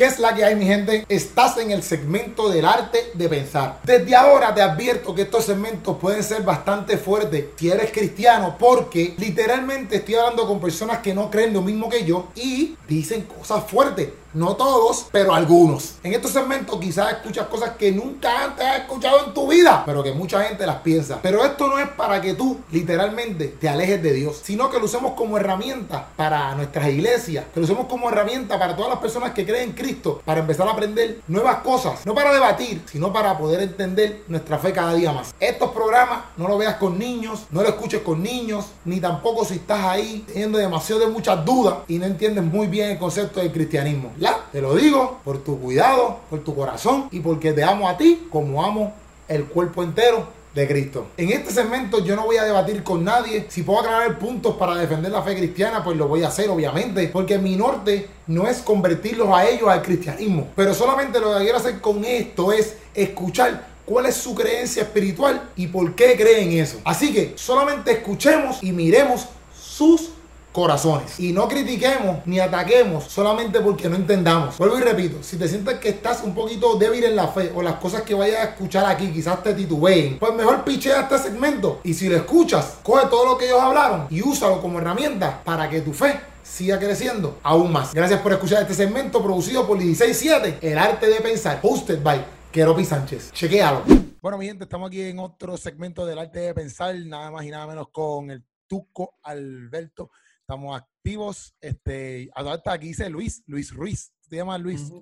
¿Qué es la que hay, mi gente? Estás en el segmento del arte de pensar. Desde ahora te advierto que estos segmentos pueden ser bastante fuertes si eres cristiano, porque literalmente estoy hablando con personas que no creen lo mismo que yo y dicen cosas fuertes. No todos, pero algunos. En estos segmentos quizás escuchas cosas que nunca antes has escuchado en tu vida, pero que mucha gente las piensa. Pero esto no es para que tú literalmente te alejes de Dios, sino que lo usemos como herramienta para nuestras iglesias, que lo usemos como herramienta para todas las personas que creen en Cristo, para empezar a aprender nuevas cosas, no para debatir, sino para poder entender nuestra fe cada día más. Estos programas no lo veas con niños, no lo escuches con niños, ni tampoco si estás ahí teniendo demasiado de muchas dudas y no entiendes muy bien el concepto del cristianismo. Te lo digo por tu cuidado, por tu corazón y porque te amo a ti como amo el cuerpo entero de Cristo. En este segmento yo no voy a debatir con nadie. Si puedo aclarar puntos para defender la fe cristiana, pues lo voy a hacer, obviamente. Porque mi norte no es convertirlos a ellos al cristianismo. Pero solamente lo que quiero hacer con esto es escuchar cuál es su creencia espiritual y por qué creen eso. Así que solamente escuchemos y miremos sus corazones. Y no critiquemos ni ataquemos solamente porque no entendamos. Vuelvo y repito, si te sientes que estás un poquito débil en la fe o las cosas que vayas a escuchar aquí quizás te titubeen, pues mejor pichea este segmento y si lo escuchas, coge todo lo que ellos hablaron y úsalo como herramienta para que tu fe siga creciendo aún más. Gracias por escuchar este segmento producido por 167, El Arte de Pensar, hosted by Keropi Sánchez. Chequéalo. Bueno, mi gente, estamos aquí en otro segmento del Arte de Pensar, nada más y nada menos con el Tuco Alberto estamos activos. Este, hasta aquí dice Luis, Luis Ruiz. ¿Te llamas Luis?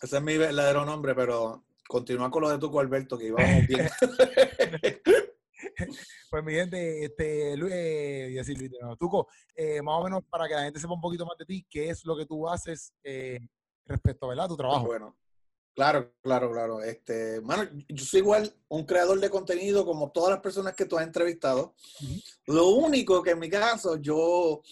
Ese es mi verdadero nombre, pero continúa con lo de Tuco Alberto, que íbamos bien. pues mi gente, este, Luis, eh, decir Luis, Tuco, eh, más o menos para que la gente sepa un poquito más de ti, qué es lo que tú haces eh, respecto a tu trabajo. Bueno, Claro, claro, claro. Este, mano, yo soy igual un creador de contenido como todas las personas que tú has entrevistado. Lo único que en mi caso, yo,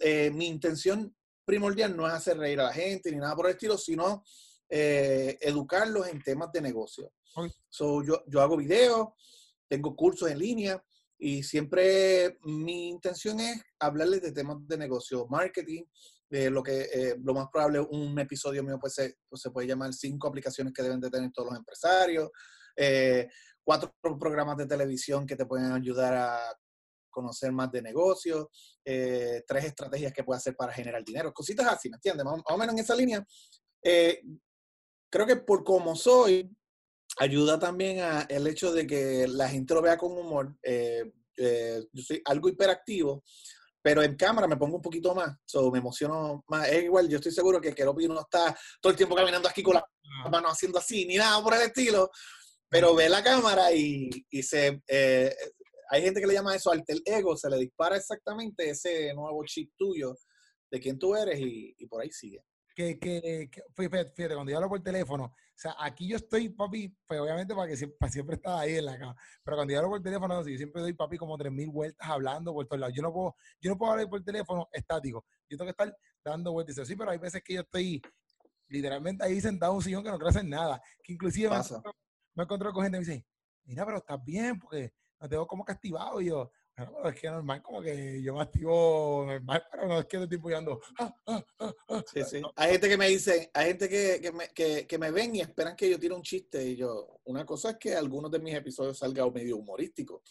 eh, mi intención primordial no es hacer reír a la gente ni nada por el estilo, sino eh, educarlos en temas de negocio. So, yo, yo hago videos, tengo cursos en línea y siempre mi intención es hablarles de temas de negocio, marketing, lo que eh, lo más probable un episodio mío pues se, pues puede llamar cinco aplicaciones que deben de tener todos los empresarios, eh, cuatro programas de televisión que te pueden ayudar a conocer más de negocios, eh, tres estrategias que puedes hacer para generar dinero, cositas así, ¿me entiendes? Más, o menos en esa línea. creo que por como soy, ayuda también a el hecho de que la gente lo vea con humor. yo soy algo hiperactivo, pero en cámara me pongo un poquito más, so, me emociono más. Es igual, yo estoy seguro que Keropi no está todo el tiempo caminando aquí con la mano haciendo así, ni nada por el estilo, pero ve la cámara y, y se... Eh, hay gente que le llama eso alter ego, se le dispara exactamente ese nuevo chip tuyo de quién tú eres y, y por ahí sigue que, que, fíjate, cuando yo hablo por teléfono, o sea, aquí yo estoy, papi, pues obviamente para que siempre, siempre está ahí en la cama, pero cuando yo hablo por teléfono, yo siempre doy, papi, como 3.000 vueltas hablando por todos lados. Yo no puedo, yo no puedo hablar por teléfono estático, yo tengo que estar dando vueltas. Sí, pero hay veces que yo estoy literalmente ahí sentado en un sillón que no quiero hacer nada, que inclusive me, me encontrado con gente y me dice, mira, pero estás bien, porque no tengo como castigado. Y yo, es que normal, como que yo me activo normal, pero no es que estoy apoyando. Ah, ah, ah, sí, sí. Hay gente que me dice, hay gente que, que, me, que, que, me ven y esperan que yo tire un chiste. Y yo, una cosa es que algunos de mis episodios salgan medio humorístico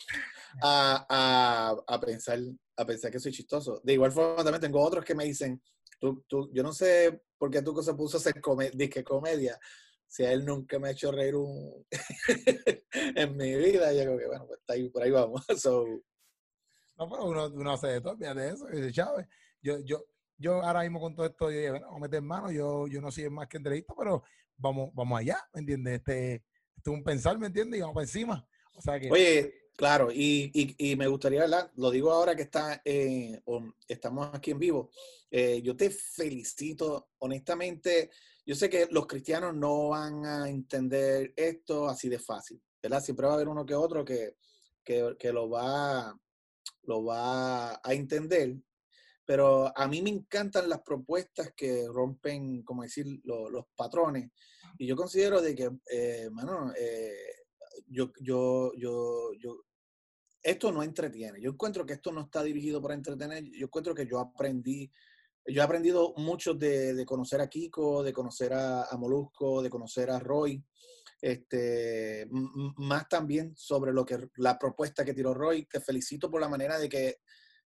a, a, a, pensar, a pensar que soy chistoso. De igual forma, también tengo otros que me dicen, tú, tú, yo no sé por qué tú se puso a hacer disque comedia si a él nunca me ha hecho reír un en mi vida, yo creo que bueno, pues está ahí, por ahí vamos. So, no, pero uno, hace de todo, de eso, dice Chávez. Yo, yo, yo ahora mismo con todo esto, yo bueno, vamos a meter mano, yo, yo no soy más que entrevista, pero vamos, vamos allá, ¿me entiendes? Este, este es un pensar, ¿me entiendes? Y vamos para encima. O sea que, Oye, claro, y, y, y me gustaría, ¿verdad? Lo digo ahora que está, eh, estamos aquí en vivo. Eh, yo te felicito, honestamente. Yo sé que los cristianos no van a entender esto así de fácil, ¿verdad? Siempre va a haber uno que otro que, que, que lo va lo va a entender. Pero a mí me encantan las propuestas que rompen, como decir, los patrones. Y yo considero de que, eh, mano, eh, yo, yo, yo, yo, esto no entretiene. Yo encuentro que esto no está dirigido para entretener. Yo encuentro que yo aprendí yo he aprendido mucho de, conocer a Kiko, de conocer a, a, Molusco, de conocer a Roy, este, más también sobre lo que la propuesta que tiró Roy. Te felicito por la manera de que,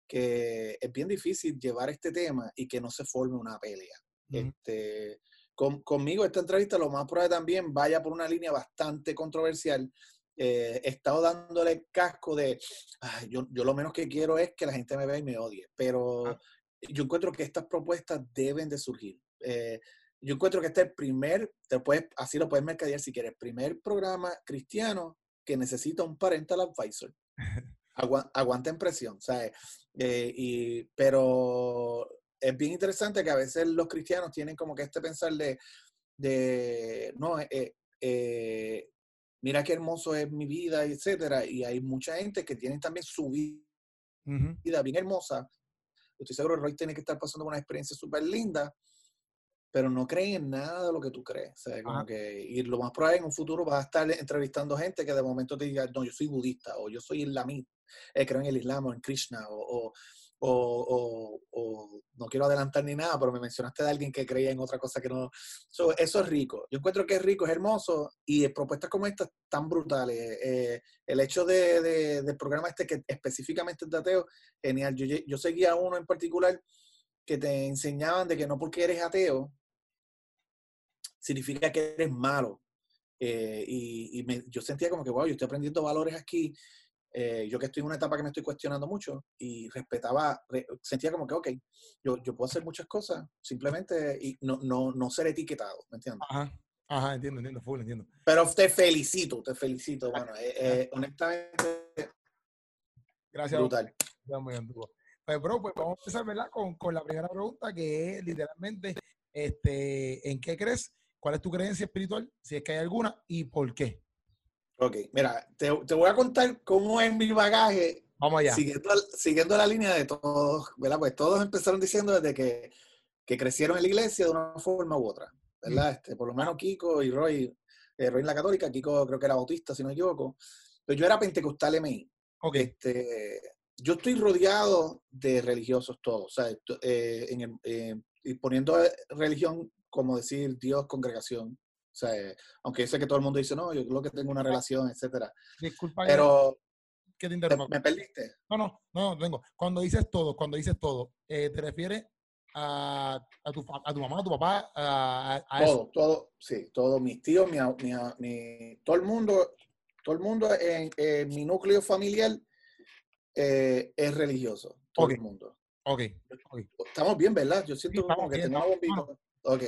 que es bien difícil llevar este tema y que no se forme una pelea. este, conmigo esta entrevista lo más probable también vaya por una línea bastante controversial. Eh, he estado dándole casco de, yo, yo, lo menos que quiero es que la gente me vea y me odie, pero ah. yo encuentro que estas propuestas deben de surgir. Eh, yo encuentro que este es el primer, te puedes, así lo puedes mercadear si quieres, primer programa cristiano que necesita un parental advisor. aguanta en presión, ¿sabes? Eh, y, pero es bien interesante que a veces los cristianos tienen como que este pensar de, de no, eh, eh, mira qué hermoso es mi vida, etcétera. Y hay mucha gente que tiene también su vida bien hermosa. Estoy seguro que Roy tiene que estar pasando una experiencia súper linda, pero no creen en nada de lo que tú crees. O sea, como que, y lo más probable en un futuro vas a estar entrevistando gente que de momento te diga, no, yo soy budista, o yo soy islamita, eh, creo en el Islam o en Krishna, o, o, o, no quiero adelantar ni nada, pero me mencionaste de alguien que creía en otra cosa que no. eso es rico. Yo encuentro que es rico, es hermoso y propuestas como estas tan brutales. Eh, el hecho de, del programa este que específicamente es de ateo, genial. Yo, yo seguía uno en particular que te enseñaban de que no porque eres ateo significa que eres malo. Eh, y, yo sentía como que, wow, yo estoy aprendiendo valores aquí eh, yo que estoy en una etapa que me estoy cuestionando mucho y respetaba, sentía como que, ok, yo, yo puedo hacer muchas cosas simplemente y no, no, no ser etiquetado, ¿me entiendes? Ajá, ajá, entiendo, entiendo, full, entiendo. Pero te felicito, te felicito, bueno, eh, eh, honestamente. Gracias. Brutal. Pues, bro, pues vamos a empezar, ¿verdad? Con, con la primera pregunta que es literalmente, este, ¿en qué crees? ¿Cuál es tu creencia espiritual? Si es que hay alguna y por qué. Ok, mira, te, voy a contar cómo es mi bagaje. Vamos allá. Siguiendo, la línea de todos, ¿verdad? Pues todos empezaron diciendo desde que, crecieron en la iglesia de una forma u otra, ¿verdad? Este, por lo menos Kiko y Roy, eh, Roy en la católica, Kiko creo que era bautista, si no me equivoco. Pero yo era pentecostal MI. Ok. Este, yo estoy rodeado de religiosos todos, o sea, eh, eh, y poniendo religión como decir Dios, congregación, o sea, aunque yo sé que todo el mundo dice, no, yo creo que tengo una relación, etcétera. Disculpa. Pero... Que te interrumpa. ¿Me perdiste? No, no, no, tengo. Cuando dices todo, cuando dices todo, eh, ¿te refieres a, a, tu, a tu mamá, a tu papá, a, todo, todo, sí, todos mis tíos, mi, mi, todo el mundo, todo el mundo en, mi núcleo familiar eh, es religioso, todo el mundo. Ok. Estamos bien, ¿verdad? Yo siento como que tenemos bombito. Ok.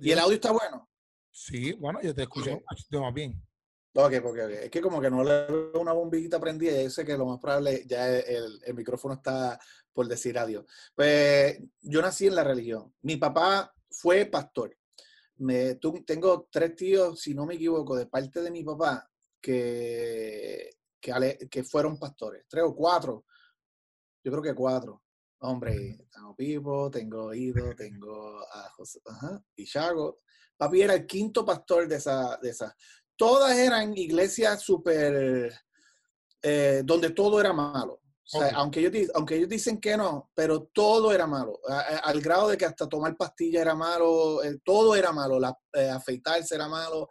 ¿Y el audio está bueno? Sí, bueno, yo te escucho más bien. Ok, porque es que como que no le veo una bombillita prendida, y sé que lo más probable ya el, el, micrófono está por decir adiós. Pues yo nací en la religión. Mi papá fue pastor. Me, tengo tres tíos, si no me equivoco, de parte de mi papá, que, que, que fueron pastores. Tres o cuatro. Yo creo que cuatro. Hombre, tengo Pipo, tengo Ido, tengo a José, ajá, y Chago. Papi era el quinto pastor de esa, de esa. Todas eran iglesias súper, eh, donde todo era malo. O sea, aunque, ellos, aunque ellos dicen que no, pero todo era malo. al grado de que hasta tomar pastillas era malo, eh, todo era malo, la, eh, afeitarse era malo,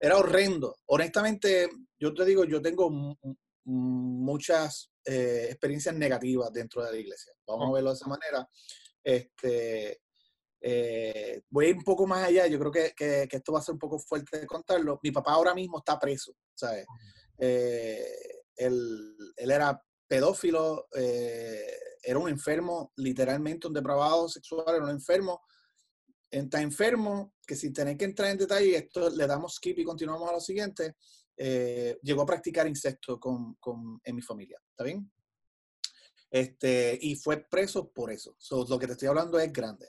era horrendo. Honestamente, yo te digo, yo tengo muchas experiencias negativas dentro de la iglesia. Vamos a verlo de esa manera. Este, eh, voy a ir un poco más allá, yo creo que, que, esto va a ser un poco fuerte de contarlo. Mi papá ahora mismo está preso, ¿sabes? Eh, él, él, era pedófilo, eh, era un enfermo, literalmente un depravado sexual, era un enfermo. Está enfermo que sin tener que entrar en detalle, esto le damos skip y continuamos a lo siguiente, llegó a practicar incesto con, con, en mi familia, ¿está bien? Este, y fue preso por eso. lo que te estoy hablando es grande.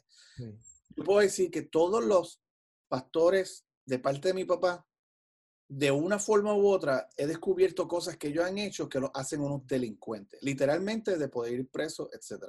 Yo puedo decir que todos los pastores de parte de mi papá, de una forma u otra, he descubierto cosas que ellos han hecho que los hacen unos delincuentes, literalmente de poder ir preso, etc.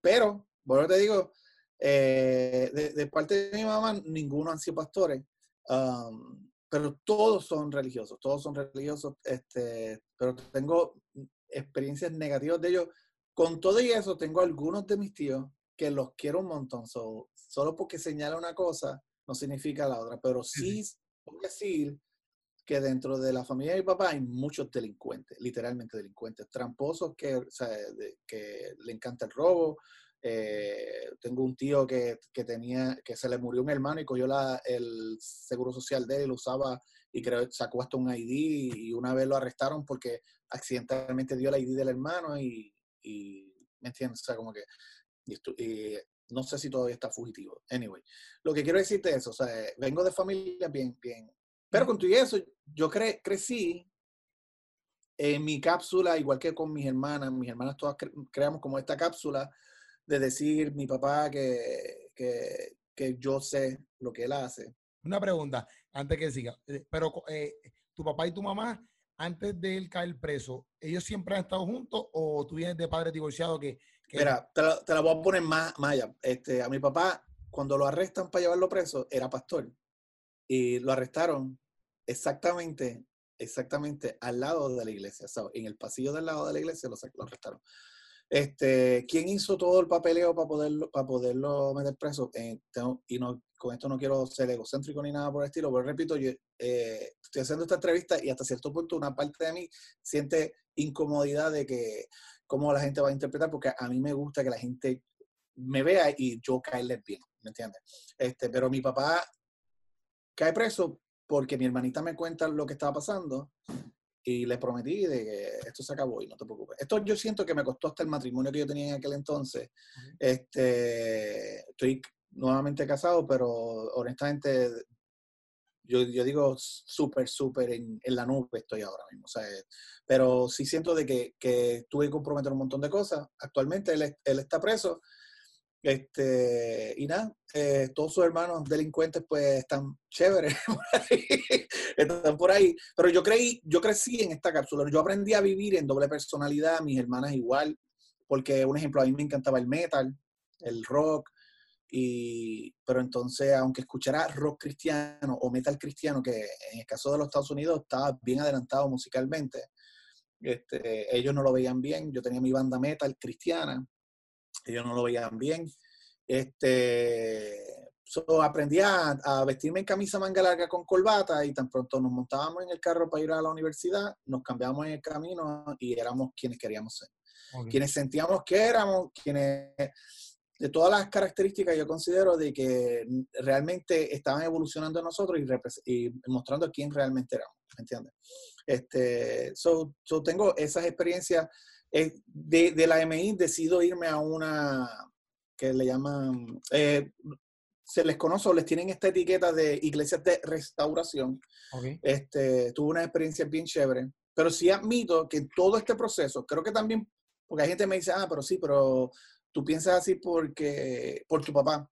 pero, bueno, te digo, eh, de, parte de mi mamá, ninguno han sido pastores, um, pero todos son religiosos, todos son religiosos, este, pero tengo experiencias negativas de ellos. Con todo y eso, tengo algunos de mis tíos que los quiero un montón. solo porque señala una cosa no significa la otra, pero sí voy decir que dentro de la familia de mi papá hay muchos delincuentes, literalmente delincuentes, tramposos que, que le encanta el robo. Eh, tengo un tío que, que, tenía, que se le murió un hermano y cogió el seguro social de él y lo usaba y creo sacó hasta un ID y una vez lo arrestaron porque accidentalmente dio el ID del hermano y, y ¿me entiendes? O sea, como que y no sé si todavía está fugitivo. Anyway, lo que quiero decirte es eso, o sea, vengo de familia bien, bien, pero con todo eso, yo cre crecí en mi cápsula, igual que con mis hermanas, mis hermanas todas creamos como esta cápsula de decir mi papá que, que, que, yo sé lo que él hace. Una pregunta, antes que siga, eh, pero eh, tu papá y tu mamá, antes de él caer preso, ¿ellos siempre han estado juntos o tú vienes de padres divorciados que... Mira, te la, te la, voy a poner más, más allá. Este, a mi papá, cuando lo arrestan para llevarlo preso, era pastor. Y lo arrestaron exactamente, exactamente al lado de la iglesia, en el pasillo del lado de la iglesia lo, lo arrestaron. Este, ¿Quién hizo todo el papeleo para poderlo, para poderlo meter preso? Eh, y no, con esto no quiero ser egocéntrico ni nada por el estilo, pero repito, yo eh, estoy haciendo esta entrevista y hasta cierto punto una parte de mí siente incomodidad de que cómo la gente va a interpretar, porque a mí me gusta que la gente me vea y yo caerles bien, ¿me entiendes? Este, pero mi papá cae preso porque mi hermanita me cuenta lo que estaba pasando y le prometí de que esto se acabó y no te preocupes. Esto yo siento que me costó hasta el matrimonio que yo tenía en aquel entonces. Este, estoy nuevamente casado, pero honestamente yo, yo digo súper, súper en, en, la nube estoy ahora mismo. Sea, pero sí siento de que, que tuve que comprometer un montón de cosas. Actualmente él, él está preso este, y nada, eh, todos sus hermanos delincuentes pues están chéveres, están por ahí. Pero yo creí, yo crecí en esta cápsula, yo aprendí a vivir en doble personalidad, mis hermanas igual, porque un ejemplo, a mí me encantaba el metal, el rock, y, pero entonces, aunque escuchara rock cristiano o metal cristiano, que en el caso de los Estados Unidos estaba bien adelantado musicalmente, este, ellos no lo veían bien, yo tenía mi banda metal cristiana, ellos no lo veían bien. Este, aprendí a, vestirme en camisa manga larga con corbata y tan pronto nos montábamos en el carro para ir a la universidad, nos cambiábamos en el camino y éramos quienes queríamos ser. Quienes sentíamos que éramos, quienes de todas las características yo considero de que realmente estaban evolucionando en nosotros y, mostrando quién realmente éramos, ¿me entiendes? Este, so, tengo esas experiencias de, de, la MI decido irme a una que le llaman, eh, se les conoce o les tienen esta etiqueta de iglesias de restauración. Este, tuve una experiencia bien chévere, pero sí admito que todo este proceso, creo que también, porque hay gente que me dice, ah, pero sí, pero tú piensas así porque, por tu papá.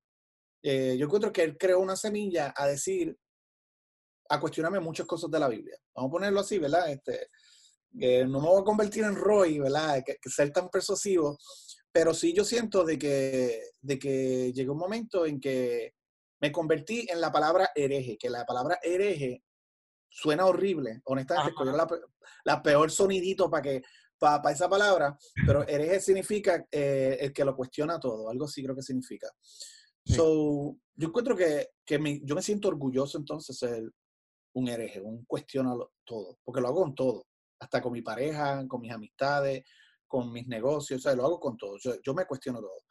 Eh, yo encuentro que él creó una semilla a decir, a cuestionarme muchas cosas de la Biblia. Vamos a ponerlo así, ¿verdad? Este, no me voy a convertir en Roy, ¿verdad? Que, ser tan persuasivo, pero sí yo siento de que, de que llegó un momento en que me convertí en la palabra hereje, que la palabra hereje suena horrible, honestamente, escogí la, la, peor sonidito para que para esa palabra, pero hereje significa eh, el que lo cuestiona todo, algo así creo que significa. So, yo encuentro que, que yo me siento orgulloso entonces ser un hereje, un cuestiona todo, porque lo hago con todo hasta con mi pareja, con mis amistades, con mis negocios, o sea, lo hago con todo. Yo, me cuestiono todo.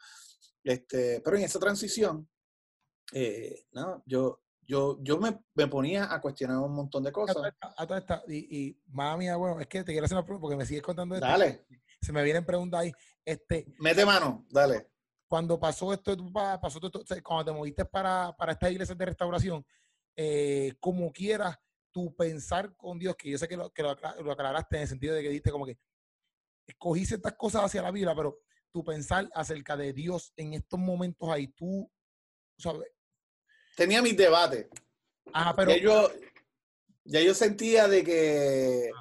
Este, pero en esa transición, eh, no, yo, yo, yo me, me, ponía a cuestionar un montón de cosas. y, y mami, bueno, es que te quiero hacer una pregunta porque me sigues contando esto. Dale. Se me vienen preguntas ahí. Este, Mete mano, dale. Cuando pasó esto, pasó esto, cuando te moviste para, para estas iglesias de restauración, eh, como quieras, tu pensar con Dios, que yo sé que lo, que lo, aclaraste en el sentido de que dijiste como que escogiste estas cosas hacia la vida, pero tu pensar acerca de Dios en estos momentos ahí, tú, ¿sabes? Tenía mis debates. Ajá, pero... Ya yo, ya yo sentía de que...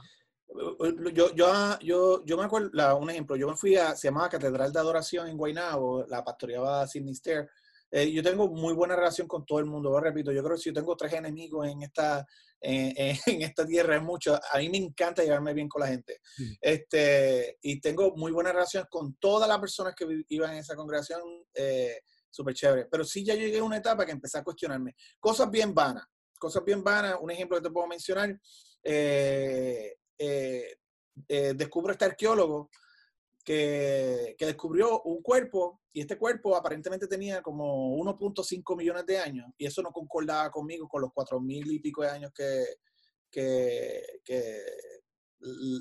Yo, yo, yo, yo me acuerdo, un ejemplo, yo me fui a, se llamaba Catedral de Adoración en Guaynabo, la pastoreaba Sidney Stair, eh, yo tengo muy buena relación con todo el mundo, lo repito, yo creo que si yo tengo tres enemigos en esta, en esta tierra es mucho, a mí me encanta llevarme bien con la gente. Este, y tengo muy buena relación con todas las personas que iban en esa congregación, eh, súper chévere. Pero sí ya llegué a una etapa que empecé a cuestionarme. Cosas bien vanas, cosas bien vanas, un ejemplo que te puedo mencionar, eh, eh, descubro este arqueólogo que, descubrió un cuerpo y este cuerpo aparentemente tenía como 1.5 millones de años y eso no concordaba conmigo con los 4 mil y pico de años que, que,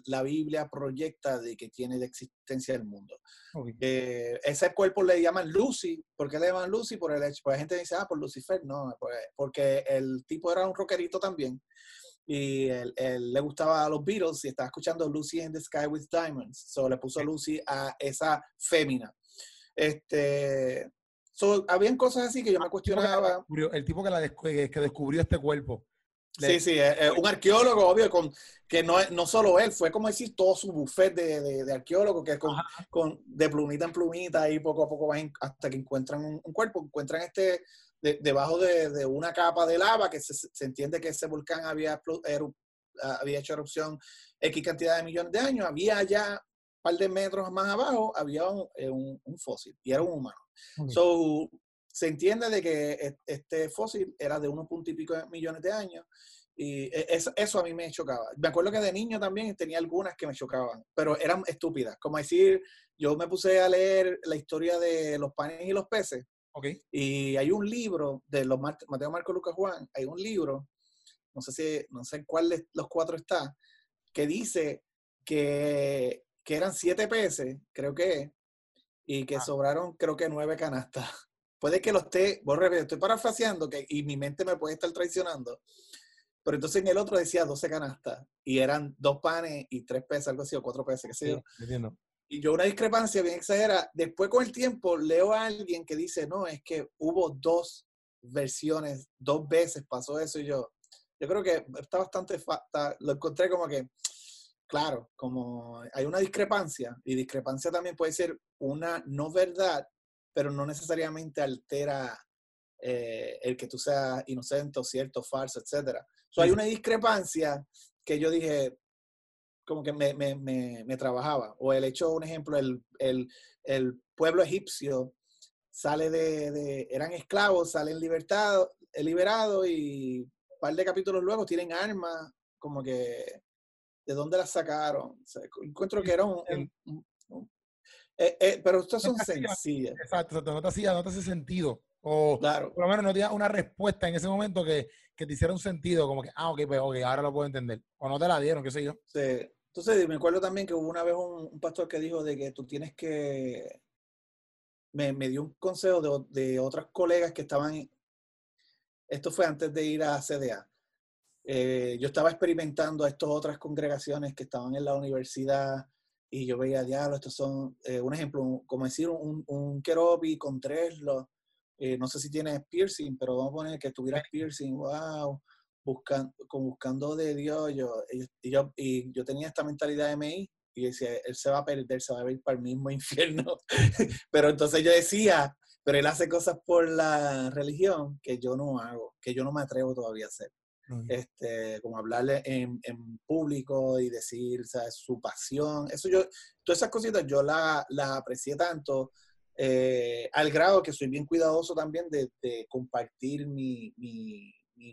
la Biblia proyecta de que tiene de existencia el mundo. Eh, ese cuerpo le llaman Lucy. ¿Por qué le llaman Lucy? Por el hecho, pues la gente dice, ah, por Lucifer. No, pues, porque el tipo era un rockerito también y él, le gustaba a los Beatles y estaba escuchando Lucy in the Sky with Diamonds. So le puso Lucy a esa fémina. Este, so, habían cosas así que yo me ah, cuestionaba. El tipo que, la que descubrió este cuerpo. Sí, sí, eh, eh, un arqueólogo, obvio, con, que no, no solo él, fue como decir todo su buffet de, de, de arqueólogos, que con, con, de plumita en plumita y poco a poco van hasta que encuentran un, un cuerpo, encuentran este debajo de, una capa de lava que se, entiende que ese volcán había, había hecho erupción X cantidad de millones de años, había ya par de metros más abajo, había un, eh, fósil y era un humano. So, se entiende de que este fósil era de unos punto y pico millones de años y e, eso, eso, a mí me chocaba. Me acuerdo que de niño también tenía algunas que me chocaban, pero eran estúpidas. Como decir, yo me puse a leer la historia de los panes y los peces y hay un libro de los Mateo, Marco, Lucas, Juan, hay un libro, no sé si, no sé cuál de los cuatro está, que dice que, que eran siete peces, creo que, y que ah. sobraron, creo que nueve canastas. Puede que lo esté, estoy parafraseando que, y mi mente me puede estar traicionando. Pero entonces en el otro decía 12 canastas y eran dos panes y tres peces, algo así, o cuatro peces, qué sé yo. entiendo y yo una discrepancia bien exagerada. Después con el tiempo leo a alguien que dice, no, es que hubo dos versiones, dos veces pasó eso y yo, yo creo que está bastante, lo encontré como que, claro, como hay una discrepancia y discrepancia también puede ser una no verdad, pero no necesariamente altera eh, el que tú seas inocente o cierto, falso, etc. So, hay una discrepancia que yo dije, como que me, me, me, trabajaba. O el hecho, un ejemplo, el, el, el pueblo egipcio sale de, de, eran esclavos, salen libertados, liberados y un par de capítulos luego tienen armas, como que, ¿de dónde las sacaron? encuentro que era un... Eh, eh, pero estos son sencillas. Exacto, no te, hacía, no te hace sentido. O claro. por lo menos no tenía una respuesta en ese momento que, que te hiciera un sentido, como que, ah, ok, pues, ok, ahora lo puedo entender. O no te la dieron, qué sé yo. Sí. Entonces, me acuerdo también que hubo una vez un, pastor que dijo de que tú tienes que... Me, me dio un consejo de, de, otras colegas que estaban... Esto fue antes de ir a CDA. Eh, yo estaba experimentando a estas otras congregaciones que estaban en la universidad y yo veía, diablo, estos son, eh, un ejemplo, como decir, un, un kerobi con tres, los, eh, no sé si tienes piercing, pero vamos a poner que tuviera piercing, wow, buscando, buscando de Dios, yo, y, yo, y yo tenía esta mentalidad de MI y decía, él se va a perder, se va a ir para el mismo infierno. pero entonces yo decía, pero él hace cosas por la religión que yo no hago, que yo no me atrevo todavía a hacer. Este, como hablarle en, público y decir su pasión, eso yo, todas esas cositas yo la, la aprecié tanto eh, al grado que soy bien cuidadoso también de, compartir mi,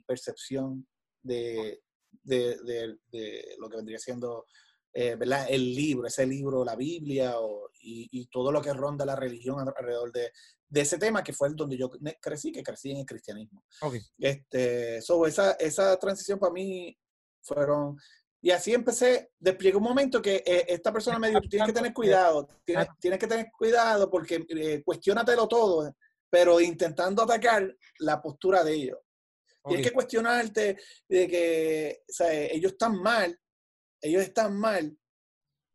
percepción de, lo que vendría siendo eh, el libro, ese libro, la Biblia y, todo lo que ronda la religión alrededor de, de, ese tema, que fue el donde yo crecí, que crecí en el cristianismo. Okay. Este, so, esa, esa transición para mí fueron... Y así empecé, despliegué un momento que eh, esta persona me dijo, tienes que tener cuidado, tienes, tienes que tener cuidado porque eh, cuestionatelo todo, pero intentando atacar la postura de ellos. Tienes que cuestionarte de que o sea, ellos están mal, ellos están mal.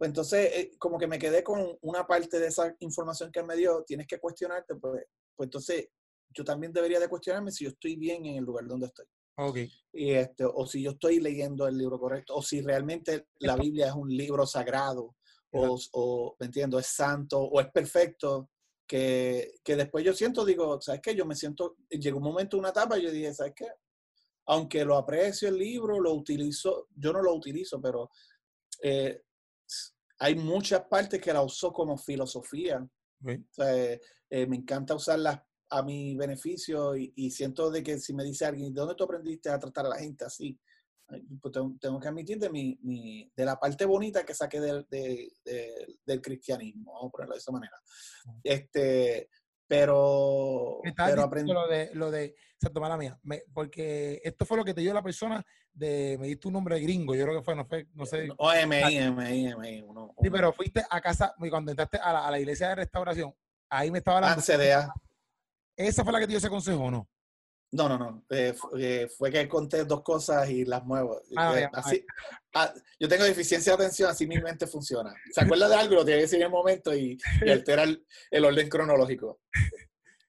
Pues entonces, eh, como que me quedé con una parte de esa información que él me dio, tienes que cuestionarte, pues, pues entonces yo también debería de cuestionarme si yo estoy bien en el lugar donde estoy. Okay. Y este, o si yo estoy leyendo el libro correcto, o si realmente la Biblia es un libro sagrado, o, o, ¿me entiendo? Es santo, o es perfecto, que, que después yo siento, digo, ¿sabes qué? Yo me siento, llegó un momento, una etapa, yo dije, ¿sabes qué? Aunque lo aprecio el libro, lo utilizo, yo no lo utilizo, pero eh, hay muchas partes que la uso como filosofía. Eh, eh, me encanta usarlas a mi beneficio y, y, siento de que si me dice alguien, ¿de dónde tú aprendiste a tratar a la gente así? pues tengo, que admitir de, mi, de la parte bonita que saqué del, del cristianismo, vamos a ponerlo de esa manera. Este, pero, pero aprendí. Lo de, lo de, mala mía, porque esto fue lo que te dio la persona de, me diste un nombre gringo, yo creo que fue, no, fue, no sé. OMI, MI, MI. Sí, pero fuiste a casa, cuando entraste a la, a la iglesia de restauración, ahí me estaba hablando. Ah, ¿Esa fue la que te dio ese consejo no? No, no, no. Eh, eh, fue que conté dos cosas y las muevo. Ah, eh, así, ah, yo tengo deficiencia de atención, así mi mente funciona. Se acuerda de algo, lo tiene que decir en el momento y, altera el, orden cronológico.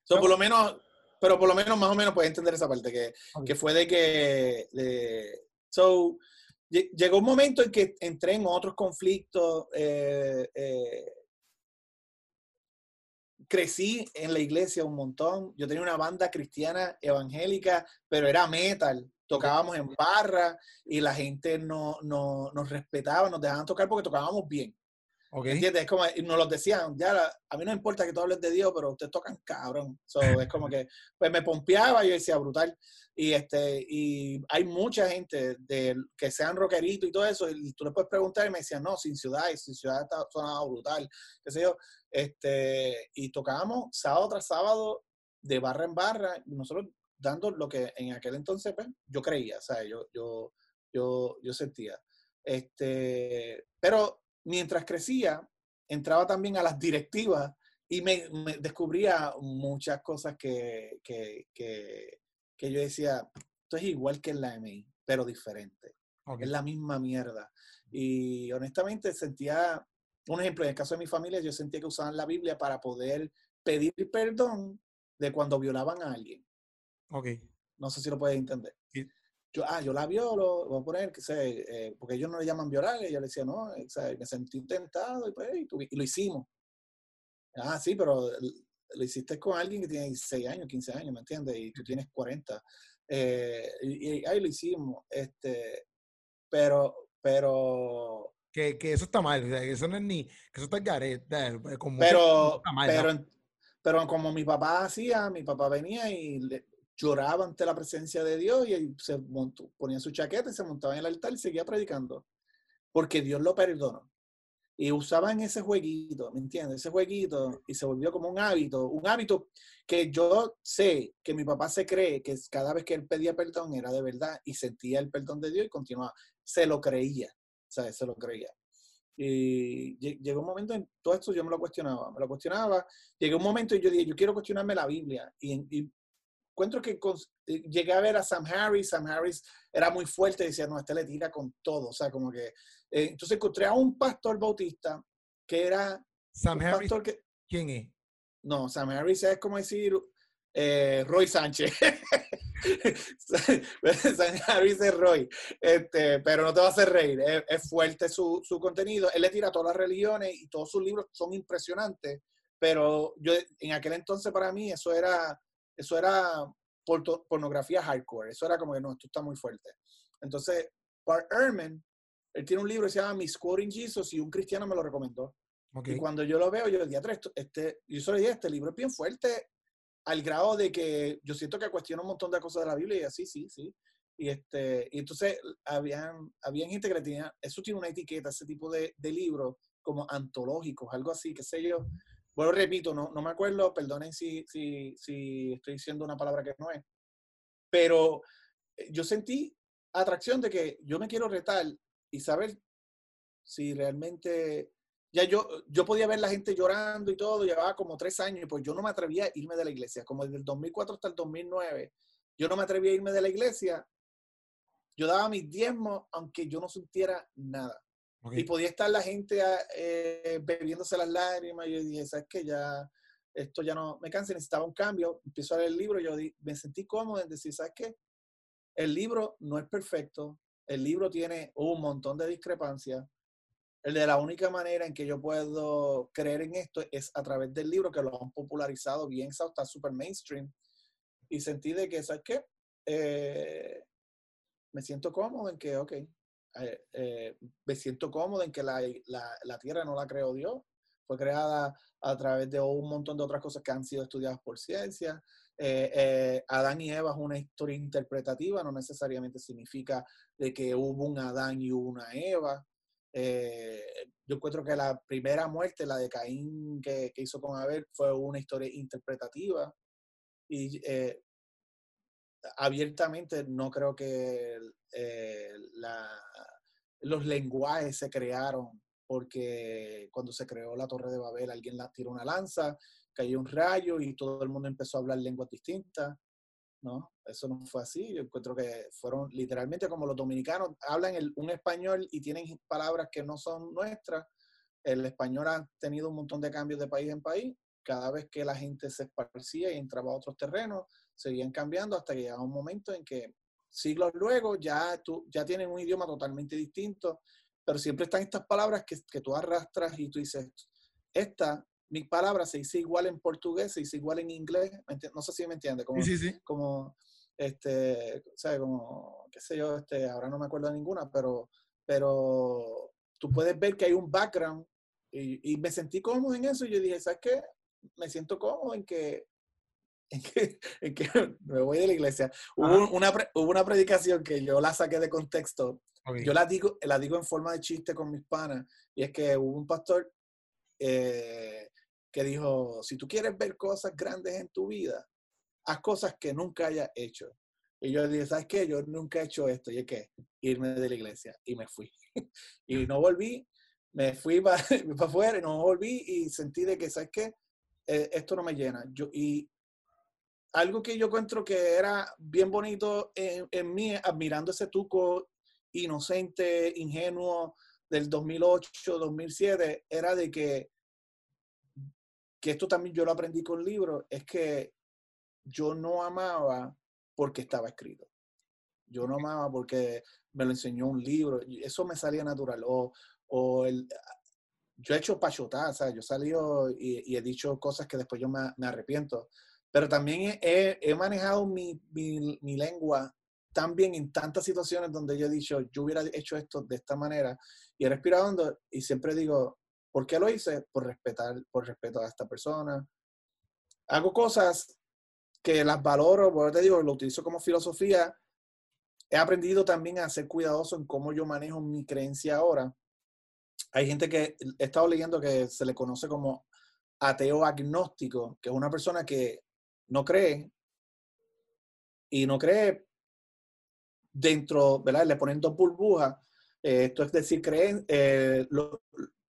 por lo menos, pero por lo menos más o menos puedes entender esa parte, que, que fue de que... De, so, llegó un momento en que entré en otros conflictos. Eh, crecí en la iglesia un montón. Yo tenía una banda cristiana evangélica, pero era metal. Tocábamos en barra y la gente no, no, nos respetaba, nos dejaban tocar porque tocábamos bien. Okay. ¿Entiendes? Es como, y nos lo decían, ya, a mí no importa que tú hables de Dios, pero ustedes tocan cabrón. es como que, pues me pompeaba y yo decía, brutal. Y, este, y hay mucha gente de, que sean rockeritos y todo eso, y tú le puedes preguntar y me decían, no, sin ciudad, y sin ciudad está sonado brutal, qué sé yo. Este, y tocábamos sábado tras sábado de barra en barra, nosotros dando lo que en aquel entonces pues, yo creía, o sea, yo, yo, yo, yo sentía. Este, pero mientras crecía, entraba también a las directivas y me, descubría muchas cosas que, que, que, que, yo decía, esto es igual que en la MI, pero diferente. Es la misma mierda. Y honestamente sentía, un ejemplo, en el caso de mi familia, yo sentía que usaban la Biblia para poder pedir perdón de cuando violaban a alguien. Ok. No sé si lo puedes entender. Yo, ah, yo la violo, voy a poner, que sé, eh, porque ellos no le llaman violar, y yo le decía, no, o sea, me sentí tentado y, pues, y, lo hicimos. Ah, sí, pero lo hiciste con alguien que tiene 16 años, 15 años, ¿me entiendes? Y tú tienes 40. Eh, y, ahí lo hicimos. Este, pero, pero... Que, que eso está mal, que eso no es ni, que eso está garete. Como pero, pero, pero como mi papá hacía, mi papá venía y le, lloraba ante la presencia de Dios y se montó, ponía su chaqueta y se montaba en el altar y seguía predicando. Porque Dios lo perdonó. Y usaban ese jueguito, ¿me entiendes? Ese jueguito y se volvió como un hábito, un hábito que yo sé que mi papá se cree que cada vez que él pedía perdón era de verdad y sentía el perdón de Dios y continuaba. Se lo creía, ¿sabes? Se lo creía. Y llegó un momento en todo esto yo me lo cuestionaba, me lo cuestionaba. Llegó un momento y yo dije, yo quiero cuestionarme la Biblia. Y, y encuentro que eh, llegué a ver a Sam Harris, Sam Harris era muy fuerte, decía, no, este le tira con todo, o sea, como que... Eh, entonces encontré a un pastor bautista que era... Sam Harris, ¿quién es? No, Sam Harris es como decir eh, Roy Sánchez. Harris es Roy, este, pero no te va a hacer reír, es, fuerte su, su, contenido, él le tira a todas las religiones y todos sus libros son impresionantes, pero yo en aquel entonces para mí eso era eso era pornografía hardcore. Eso era como que no, esto está muy fuerte. Entonces, Bart Ehrman, él tiene un libro que se llama Miss Quoting Jesus y un cristiano me lo recomendó. Y cuando yo lo veo, yo decía, este, yo solo dije, este libro es bien fuerte al grado de que yo siento que cuestiona un montón de cosas de la Biblia y así, sí, sí. Y, este, y entonces habían, habían gente que tenía, eso tiene una etiqueta, ese tipo de, de libros como antológicos, algo así, qué sé yo. Bueno, repito, no, no me acuerdo, perdonen si, si, si estoy diciendo una palabra que no es, pero eh, yo sentí atracción de que yo me quiero retar y saber si realmente ya yo, yo podía ver la gente llorando y todo, llevaba como tres años, pues yo no me atrevía a irme de la iglesia, como desde el 2004 hasta el 2009, yo no me atrevía a irme de la iglesia, yo daba mis diezmos aunque yo no sintiera nada. Y podía estar la gente ah, eh, bebiéndose las lágrimas. Y yo dije, ¿sabes qué? Ya, esto ya no me cansa, necesitaba un cambio. Empiezo a leer el libro. Yo me sentí cómodo en decir, ¿sabes qué? El libro no es perfecto. El libro tiene un montón de discrepancias. El de la única manera en que yo puedo creer en esto es a través del libro que lo han popularizado bien, está súper mainstream. Y sentí de que, ¿sabes qué? Eh, me siento cómodo en que, ok, eh, eh, me siento cómodo en que la, la, Tierra no la creó Dios, fue creada a través de un montón de otras cosas que han sido estudiadas por ciencia. Adán y Eva es una historia interpretativa, no necesariamente significa de que hubo un Adán y una Eva. Yo encuentro que la primera muerte, la de Caín que, hizo con Abel, fue una historia interpretativa. Y abiertamente no creo que eh, los lenguajes se crearon porque cuando se creó la Torre de Babel alguien la tiró una lanza, cayó un rayo y todo el mundo empezó a hablar lenguas distintas. No, eso no fue así. Yo encuentro que fueron literalmente como los dominicanos hablan un español y tienen palabras que no son nuestras. El español ha tenido un montón de cambios de país en país. Cada vez que la gente se esparcía y entraba a otros terrenos, seguían cambiando hasta que llegaba un momento en que siglos luego ya, tú, ya tienen un idioma totalmente distinto, pero siempre están estas palabras que, que tú arrastras y tú dices, esta, mi palabra se dice igual en portugués, se dice igual en inglés, no sé si me entiende, como, sí, sí. como este, ¿sabes? Como, qué sé yo, este, ahora no me acuerdo de ninguna, pero, pero tú puedes ver que hay un background y, y me sentí cómodo en eso y yo dije, ¿sabes qué? Me siento cómodo en que en que, me voy de la iglesia. Hubo una, hubo una predicación que yo la saqué de contexto. Yo la digo, la digo en forma de chiste con mis panas. Y es que hubo un pastor eh, que dijo, si tú quieres ver cosas grandes en tu vida, haz cosas que nunca hayas hecho. Y yo dije, ¿sabes qué? Yo nunca he hecho esto. ¿Y es que Irme de la iglesia. Y me fui. y no volví. Me fui para, para afuera y no volví. Y sentí de que, ¿sabes qué? Eh, esto no me llena. Yo, y algo que yo encuentro que era bien bonito en, mí, admirando ese tuco inocente, ingenuo del 2008, 2007, era de que, que esto también yo lo aprendí con libros, es que yo no amaba porque estaba escrito. Yo no amaba porque me lo enseñó un libro, eso me salía natural. O, o el, yo he hecho pachotas, yo he salido y, he dicho cosas que después yo me, me arrepiento pero también he, manejado mi, lengua tan bien en tantas situaciones donde yo he dicho, yo hubiera hecho esto de esta manera y he respirado y siempre digo, ¿por qué lo hice? Por respetar, por respeto a esta persona. Hago cosas que las valoro, por te digo, lo utilizo como filosofía. He aprendido también a ser cuidadoso en cómo yo manejo mi creencia ahora. Hay gente que he estado leyendo que se le conoce como ateo agnóstico, que es una persona que no cree y no cree dentro, ¿verdad? Le ponen dos burbujas. Eh, esto es decir, creen eh, los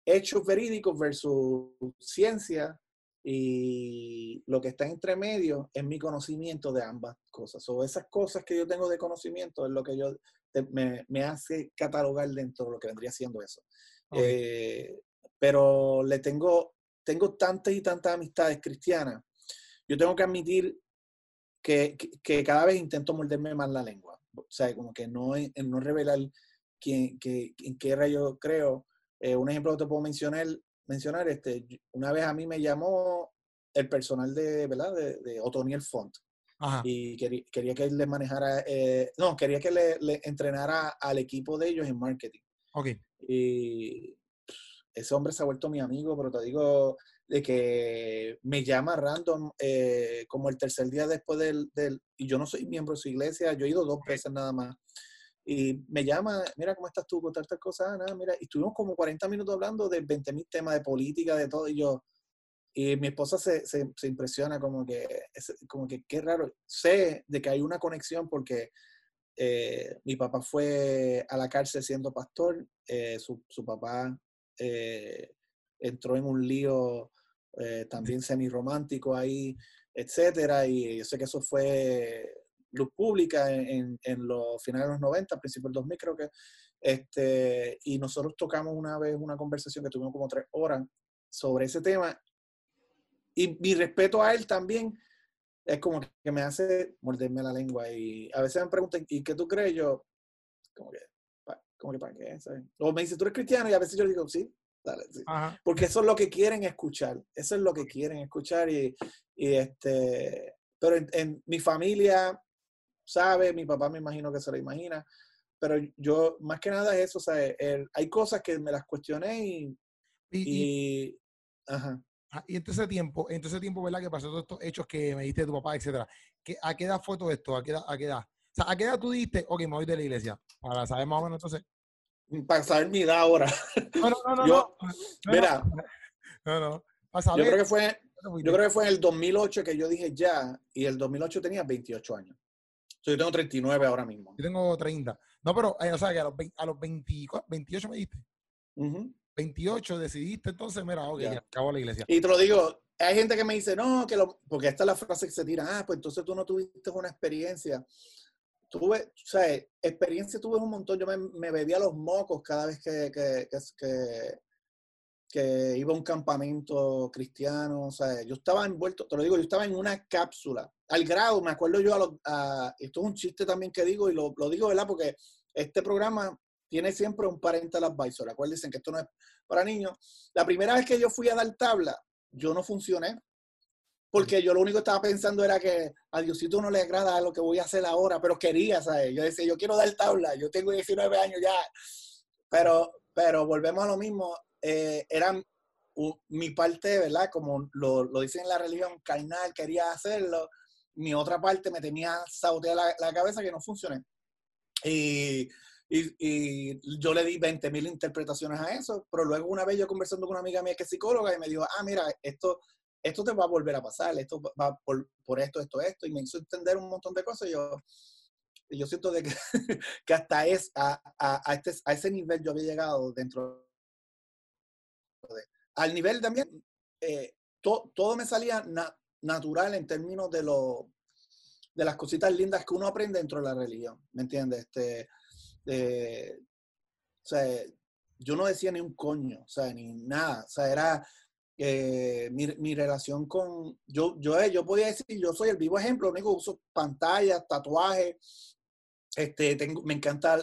hechos verídicos versus ciencia y lo que está entre medio es mi conocimiento de ambas cosas. O esas cosas que yo tengo de conocimiento es lo que yo me, hace catalogar dentro de lo que vendría siendo eso. Eh, pero le tengo, tengo tantas y tantas amistades cristianas yo tengo que admitir que, que, cada vez intento morderme más la lengua. O sea, como que no, no revelar quién, que, en qué rayo creo. Eh, un ejemplo que te puedo mencionar, mencionar este, una vez a mí me llamó el personal de, ¿verdad? De, de Otoniel Font. Y quería, quería, que él le manejara, eh, no, quería que le, le, entrenara al equipo de ellos en marketing. Ok. Y ese hombre se ha vuelto mi amigo, pero te digo, de que me llama random eh, como el tercer día después del, del, y yo no soy miembro de su iglesia, yo he ido dos veces nada más. Y me llama, mira, ¿cómo estás tú con tantas cosas? Nada, mira, y estuvimos como 40 minutos hablando de 20 mil temas de política, de todo, y yo, y mi esposa se, se, se, impresiona como que, como que qué raro. Sé de que hay una conexión porque eh, mi papá fue a la cárcel siendo pastor, eh, su, su, papá entró en un lío eh, también semi-romántico ahí, etcétera, y yo sé que eso fue luz pública en, en, los finales de los 90, principios del 2000 creo que, este, y nosotros tocamos una vez una conversación que tuvimos como tres horas sobre ese tema, y mi respeto a él también es como que me hace morderme la lengua, y a veces me preguntan, ¿y qué tú crees? Yo, como que, como que para qué, ¿sabes? O me dice, tú eres cristiano y a veces yo digo, sí, dale, sí. Porque eso es lo que quieren escuchar, eso es lo que quieren escuchar y, y este, pero en, mi familia sabe, mi papá me imagino que se lo imagina, pero yo más que nada es eso, o sea, hay cosas que me las cuestioné y... y, ajá. Ah, y en ese tiempo, en ese tiempo, ¿verdad? Que pasó todos estos hechos que me diste de tu papá, etcétera. ¿A qué edad fue todo esto? ¿A qué edad? ¿A qué edad? O sea, ¿a qué edad tú diste, ok, me voy de la iglesia? Para saber más o menos entonces. Para saber mi edad ahora. No, no, no, no. mira. No, no. Yo creo que fue, yo creo que fue en el 2008 que yo dije ya, y el 2008 tenía 28 años. Yo tengo 39 ahora mismo. Yo tengo 30. No, pero, eh, o sea, que a los, a los 28 me diste. 28 decidiste, entonces, mira, ok, ya. acabó la iglesia. Y te lo digo, hay gente que me dice, no, que lo, porque esta es la frase que se tira, ah, pues entonces tú no tuviste una experiencia. Tuve, o sea, experiencia tuve un montón. Yo me, me bebía los mocos cada vez que, que, que, que, iba a un campamento cristiano. O sea, yo estaba envuelto, te lo digo, yo estaba en una cápsula. Al grado, me acuerdo yo, a, esto es un chiste también que digo, y lo, lo digo, ¿verdad? Porque este programa tiene siempre un parental advisor. Acuérdense que esto no es para niños. La primera vez que yo fui a dar tabla, yo no funcioné. Porque yo lo único que estaba pensando era que a Diosito no le agrada lo que voy a hacer ahora, pero quería, ¿sabes? Yo decía, yo quiero dar tabla, yo tengo 19 años ya. Pero, pero volvemos a lo mismo. Eh, era mi parte, ¿verdad? Como lo, lo dice en la religión, carnal, quería hacerlo. Mi otra parte me tenía sauteada la, la cabeza que no funcioné. Y y, yo le di 20 mil interpretaciones a eso, pero luego una vez yo conversando con una amiga mía que es psicóloga y me dijo, ah, mira, esto, esto te va a volver a pasar, esto va por, por esto, esto, esto, y me hizo entender un montón de cosas. Y yo, y yo siento de que, que hasta es, a, a, este, a, ese nivel yo había llegado dentro de, al nivel también, eh, todo me salía natural en términos de lo de las cositas lindas que uno aprende dentro de la religión, ¿me entiendes? Este, eh, o sea, yo no decía ni un coño, o sea, ni nada. O sea, era eh, mi, mi, relación con. Yo, yo, eh, yo podía decir, yo soy el vivo ejemplo, único uso pantallas, tatuajes. Este, tengo, me encanta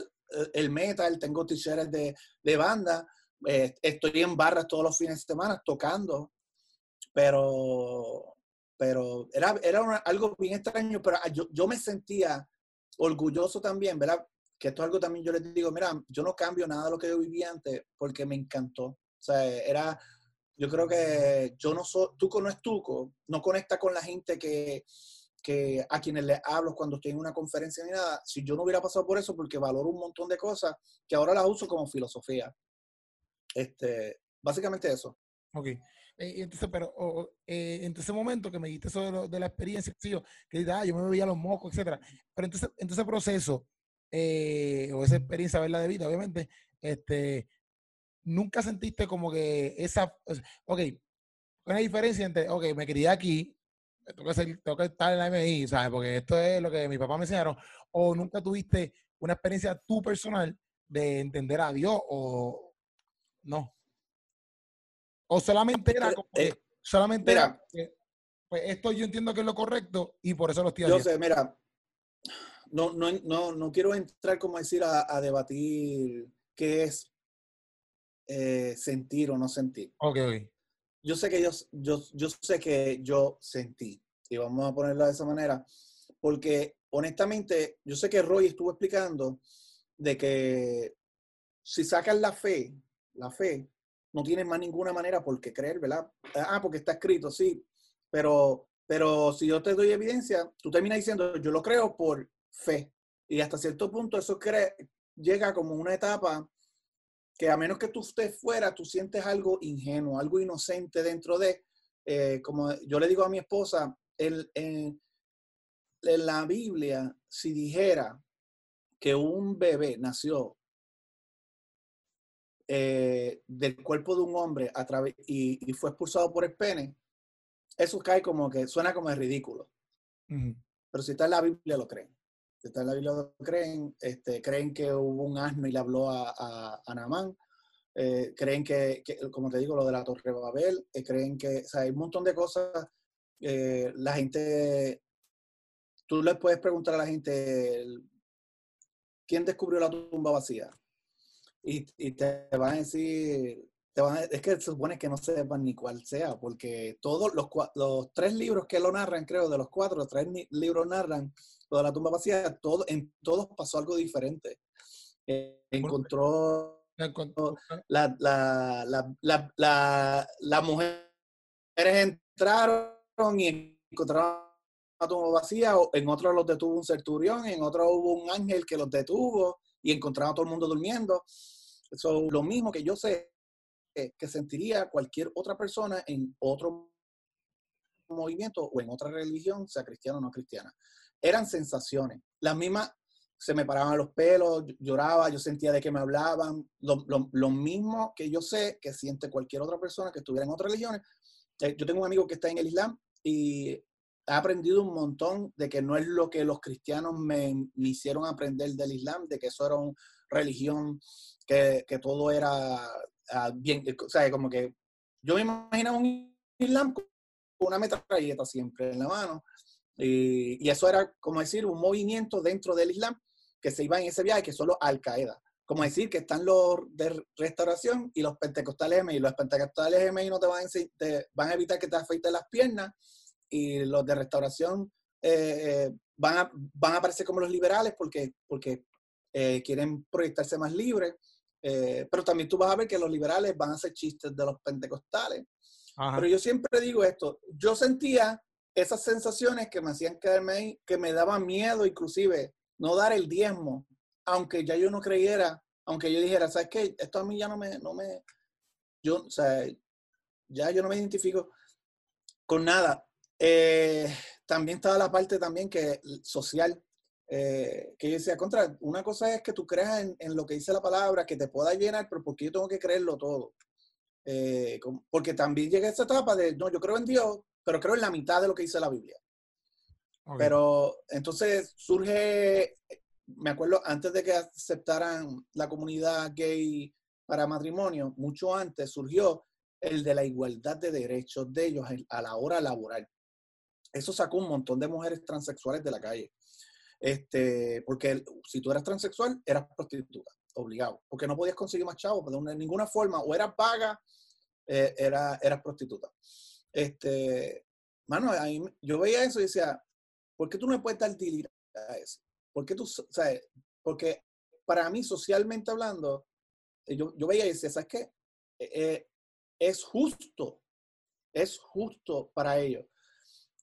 el, metal, tengo t-shirts de, de, banda. Estoy en barras todos los fines de semana tocando. Pero, pero era, era algo bien extraño, pero yo, yo me sentía orgulloso también, ¿verdad? que esto es algo también yo les digo, mira, yo no cambio nada de lo que yo viví antes porque me encantó. O sea, era, yo creo que yo no soy, Tuco no es Tuco, no conecta con la gente que, que a quienes le hablo cuando estoy en una conferencia ni nada, si yo no hubiera pasado por eso, porque valoro un montón de cosas que ahora las uso como filosofía. Este, básicamente eso. Ok. Eh, entonces, pero eh, en ese momento que me dijiste eso de, la experiencia, que ah, yo me bebía los mocos, etcétera. Pero entonces, en ese proceso, eh, o esa experiencia verla de vida, obviamente, este, nunca sentiste como que esa, ok, una diferencia entre, ok, me crié aquí, tengo que, tengo que estar en la MI, ¿sabes? Porque esto es lo que mi papá me enseñaron, o nunca tuviste una experiencia tú personal de entender a Dios, o no. O solamente era como que, eh, solamente era, pues esto yo entiendo que es lo correcto y por eso lo estoy haciendo. Yo sé, mira, no, no, no, no quiero entrar, como decir, a, debatir qué es eh, sentir o no sentir. Ok, Yo sé que yo, yo, yo sé que yo sentí, y vamos a ponerlo de esa manera, porque honestamente, yo sé que Roy estuvo explicando de que si sacas la fe, la fe, no tienes más ninguna manera por qué creer, ¿verdad? Ah, porque está escrito, sí, pero, pero si yo te doy evidencia, tú terminas diciendo, yo lo creo por fe. Y hasta cierto punto eso cree, llega como una etapa que a menos que tú estés fuera, tú sientes algo ingenuo, algo inocente dentro de, eh, como yo le digo a mi esposa, en, la Biblia, si dijera que un bebé nació eh, del cuerpo de un hombre a través, y, fue expulsado por el pene, eso cae como que suena como es ridículo. Pero si está en la Biblia, lo creen está en la Biblia creen, este, creen que hubo un asno y le habló a, a, Namán, eh, creen que, como te digo, lo de la Torre Babel, eh, creen que, o sea, hay un montón de cosas, la gente, tú le puedes preguntar a la gente, ¿quién descubrió la tumba vacía? Y, y te van a decir, te van es que se supone que no sepan ni cuál sea, porque todos los, los tres libros que lo narran, creo, de los cuatro, los tres libros narran lo de la tumba vacía, todo, en todos pasó algo diferente. Eh, encontró la, la, la, la, las mujeres entraron y encontraron la tumba vacía, en otros los detuvo un centurión, en otro hubo un ángel que los detuvo y encontraron a todo el mundo durmiendo. Eso lo mismo que yo sé que sentiría cualquier otra persona en otro movimiento o en otra religión, sea cristiana o no cristiana. Eran sensaciones. Las mismas, se me paraban los pelos, lloraba, yo sentía de que me hablaban, lo, lo, mismo que yo sé que siente cualquier otra persona que estuviera en otras religiones. Eh, yo tengo un amigo que está en el Islam y ha aprendido un montón de que no es lo que los cristianos me, me hicieron aprender del Islam, de que eso era una religión, que, que todo era Ah, bien, o sea, como que yo me imagino un Islam con una metralleta siempre en la mano. Y, y, eso era, como decir, un movimiento dentro del Islam que se iba en ese viaje, que son los Al-Qaeda. Como decir que están los de restauración y los pentecostales MI. Los pentecostales MI no te van a, te van a evitar que te afeites las piernas y los de restauración eh, eh, van, a, van a aparecer como los liberales porque, porque eh, quieren proyectarse más libres. Eh, pero también tú vas a ver que los liberales van a hacer chistes de los pentecostales. Pero yo siempre digo esto, yo sentía esas sensaciones que me hacían quedarme ahí, que me daban miedo inclusive no dar el diezmo, aunque ya yo no creyera, aunque yo dijera, ¿sabes qué? Esto a mí ya no me, no me, yo, o sea, ya yo no me identifico con nada. Eh, también estaba la parte también que social, eh, que yo decía, contra, una cosa es que tú creas en, lo que dice la palabra, que te pueda llenar, pero porque yo tengo que creerlo todo. Eh, porque también llega esa etapa de, no, yo creo en Dios, pero creo en la mitad de lo que dice la Biblia. Pero entonces surge, me acuerdo, antes de que aceptaran la comunidad gay para matrimonio, mucho antes surgió el de la igualdad de derechos de ellos a la hora laboral. Eso sacó un montón de mujeres transexuales de la calle. Este, porque si tú eras transexual, eras prostituta, obligado, porque no podías conseguir más chavos de ninguna forma, o eras paga, eh, era, eras prostituta. Este, mano, ahí, yo veía eso y decía, ¿por qué tú no puedes dar delete a eso? ¿Por qué tú, sabes? Porque para mí, socialmente hablando, eh, yo, yo veía y decía, ¿sabes qué? Eh, es justo, es justo para ellos.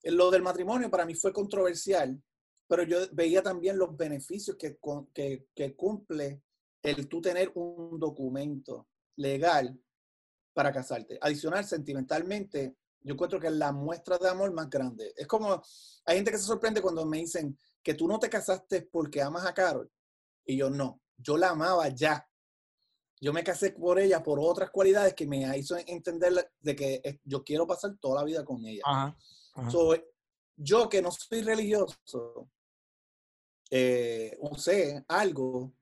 Lo del matrimonio para mí fue controversial pero yo veía también los beneficios que, que, que cumple el tú tener un documento legal para casarte. Adicional, sentimentalmente, yo encuentro que es la muestra de amor más grande. Es como, hay gente que se sorprende cuando me dicen que tú no te casaste porque amas a Carol. Y yo no, yo la amaba ya. Yo me casé por ella por otras cualidades que me hizo entender de que yo quiero pasar toda la vida con ella. Yo que no soy religioso, eh, algo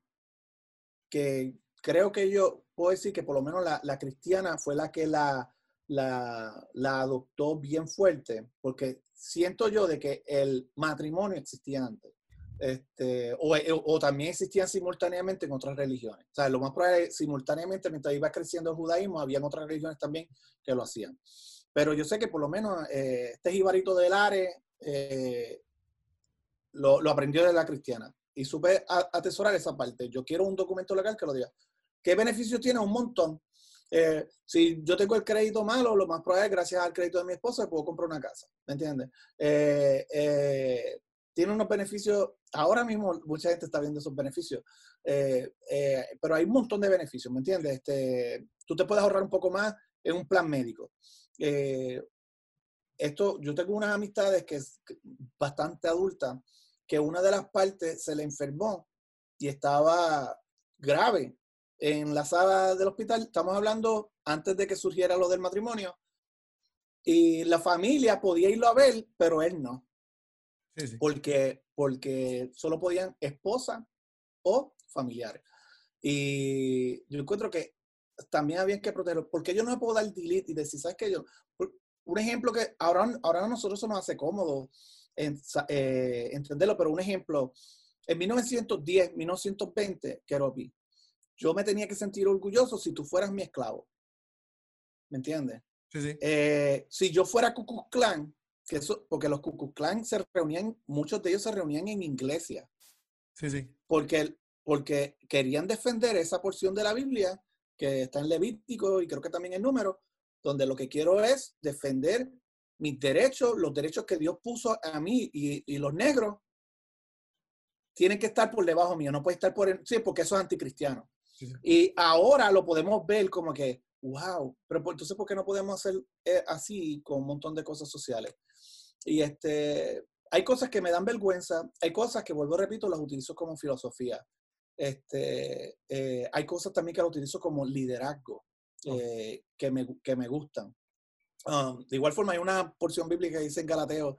que creo que yo puedo decir que por lo menos la, cristiana fue la que la, la, la, adoptó bien fuerte, porque siento yo de que el matrimonio existía antes. Este, o, eh, o, también existían simultáneamente en otras religiones. O sea, lo más probable es simultáneamente mientras iba creciendo el judaísmo, habían otras religiones también que lo hacían. Pero yo sé que por lo menos eh, este jibarito del Are eh, lo, aprendió de la cristiana y supe atesorar esa parte. Yo quiero un documento legal que lo diga. ¿Qué beneficios tiene? Un montón. Eh, si yo tengo el crédito malo, lo más probable es gracias al crédito de mi esposa puedo comprar una casa. ¿Me entiendes? Eh, tiene unos beneficios. Ahora mismo mucha gente está viendo esos beneficios. pero hay un montón de beneficios, ¿me entiendes? Este, tú te puedes ahorrar un poco más en un plan médico. Esto, yo tengo unas amistades que es bastante adultas que una de las partes se le enfermó y estaba grave en la sala del hospital. Estamos hablando antes de que surgiera lo del matrimonio. Y la familia podía irlo a ver, pero él no. Porque, porque solo podían esposa o familiares. Y yo encuentro que también había que protegerlo. Porque yo no puedo dar delete y decir, ¿sabes qué? Yo, un ejemplo que ahora, ahora a nosotros se nos hace cómodo eh, entenderlo, pero un ejemplo, en 1910, 1920, Keropi, yo me tenía que sentir orgulloso si tú fueras mi esclavo. ¿Me entiendes? Sí, sí. Eh, si yo fuera Ku Klan, que eso, porque los Ku Klan se reunían, muchos de ellos se reunían en iglesia. Sí, sí. Porque, porque querían defender esa porción de la Biblia que está en Levítico y creo que también en Número, donde lo que quiero es defender mis derechos, los derechos que Dios puso a mí y, los negros, tienen que estar por debajo mío, no puede estar por... sí, porque eso es anticristiano. Y ahora lo podemos ver como que, wow, pero entonces, ¿por qué no podemos hacer eh, así con un montón de cosas sociales? Y este, hay cosas que me dan vergüenza, hay cosas que, vuelvo, repito, las utilizo como filosofía. Este, eh, hay cosas también que las utilizo como liderazgo, eh, que, me, que me gustan. Um, de igual forma, hay una porción bíblica que dice en Galateo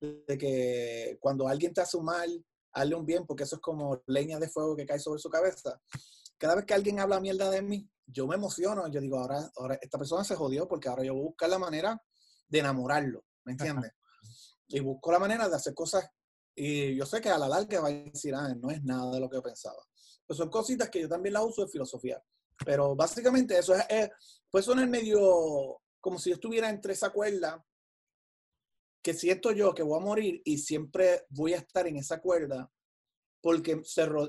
de que cuando alguien te hace un mal, hazle un bien, porque eso es como leña de fuego que cae sobre su cabeza. Cada vez que alguien habla mierda de mí, yo me emociono. Yo digo, ahora, ahora esta persona se jodió porque ahora yo voy a buscar la manera de enamorarlo, ¿me entiendes? Y busco la manera de hacer cosas. Y yo sé que a la larga va a decir, ah, no es nada de lo que pensaba. Pues son cositas que yo también las uso de filosofía. Pero básicamente eso es, es pues son el medio como si yo estuviera entre esa cuerda que siento yo que voy a morir y siempre voy a estar en esa cuerda porque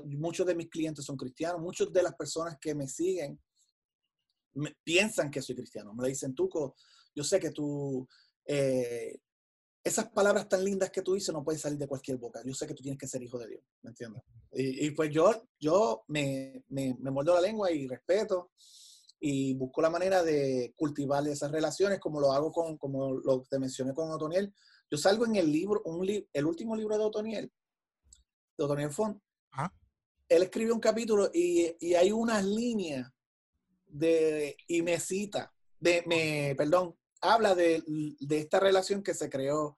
muchos de mis clientes son cristianos, muchas de las personas que me siguen piensan que soy cristiano, me dicen, Tuco, yo sé que tú, eh, esas palabras tan lindas que tú dices no pueden salir de cualquier boca, yo sé que tú tienes que ser hijo de Dios, ¿me entiendes? Y, pues yo, yo me, me, me la lengua y respeto, y busco la manera de cultivar esas relaciones como lo hago con, como lo te mencioné con Otoniel. Yo salgo en el libro, un el último libro de Otoniel, de Otoniel Font. Él escribe un capítulo y, y, hay unas líneas de, y me cita, de, me, perdón, habla de, de esta relación que se creó,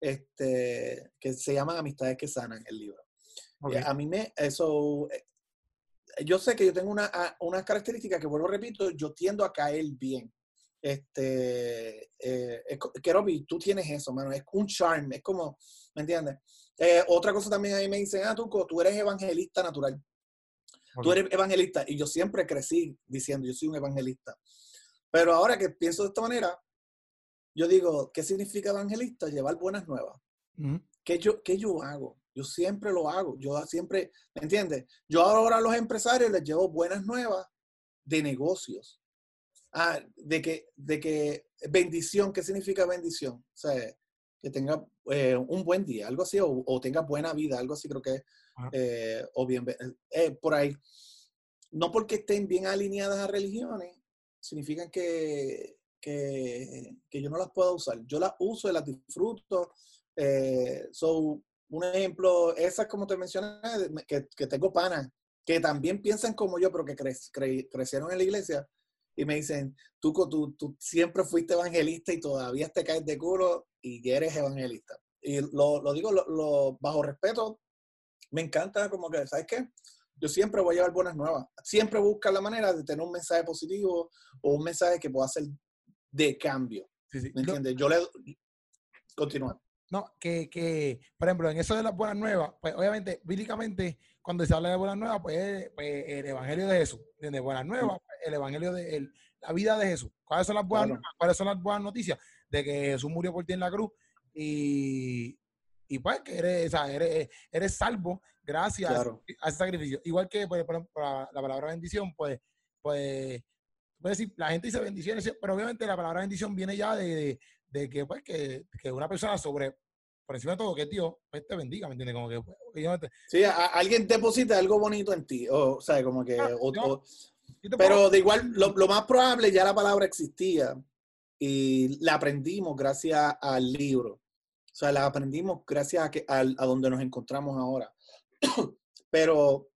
este, que se llaman Amistades que Sanan, el libro. A mí me, eso, yo sé que yo tengo una, una característica que vuelvo, repito, yo tiendo a caer bien. Este, eh, tú tienes eso, mano, es un charm, es como, ¿me entiendes? Eh, otra cosa también ahí me dicen, ah, tú, tú eres evangelista natural. Tú eres evangelista. Y yo siempre crecí diciendo, yo soy un evangelista. Pero ahora que pienso de esta manera, yo digo, ¿qué significa evangelista? Llevar buenas nuevas. ¿Qué, yo, ¿Qué yo hago? Yo siempre lo hago. Yo siempre, ¿me entiendes? Yo ahora a los empresarios les llevo buenas nuevas de negocios. Ah, de que, de que bendición, ¿qué significa bendición? O sea, que tenga eh, un buen día, algo así, o, tenga buena vida, algo así creo que, eh, o bien, eh, por ahí. No porque estén bien alineadas a religiones, significa que, que, que, yo no las puedo usar. Yo las uso y las disfruto. so, un ejemplo, esas como te mencioné, que, que tengo panas, que también piensan como yo, pero que crecieron en la iglesia, y me dicen, tú, tú, tú siempre fuiste evangelista y todavía te caes de culo y eres evangelista. Y lo, lo digo lo, bajo respeto, me encanta como que, ¿sabes qué? Yo siempre voy a llevar buenas nuevas. Siempre busca la manera de tener un mensaje positivo o un mensaje que pueda ser de cambio. ¿Me entiendes? Yo le... Continúa. No, que, que, por ejemplo, en eso de las buenas nuevas, pues obviamente, bíblicamente, cuando se habla de buenas nuevas, pues, pues el evangelio de Jesús, de buenas nuevas, pues, el evangelio de la vida de Jesús. ¿Cuáles son las buenas nuevas? ¿Cuáles son las buenas noticias? De que Jesús murió por ti en la cruz y, y pues que eres, o sea, eres, eres, salvo gracias a ese sacrificio. Igual que, pues, por ejemplo, la palabra bendición, pues, pues, puedes decir, la gente dice bendiciones, pero obviamente la palabra bendición viene ya de de que, pues, que, que una persona sobre, por encima de todo, que Dios pues, te bendiga, ¿me entiendes? Como que, pues, Sí, alguien deposita algo bonito en ti, o, sea, como que... Ah, pero de igual, lo, lo, más probable ya la palabra existía y la aprendimos gracias al libro. O sea, la aprendimos gracias a, que, a, a donde nos encontramos ahora. pero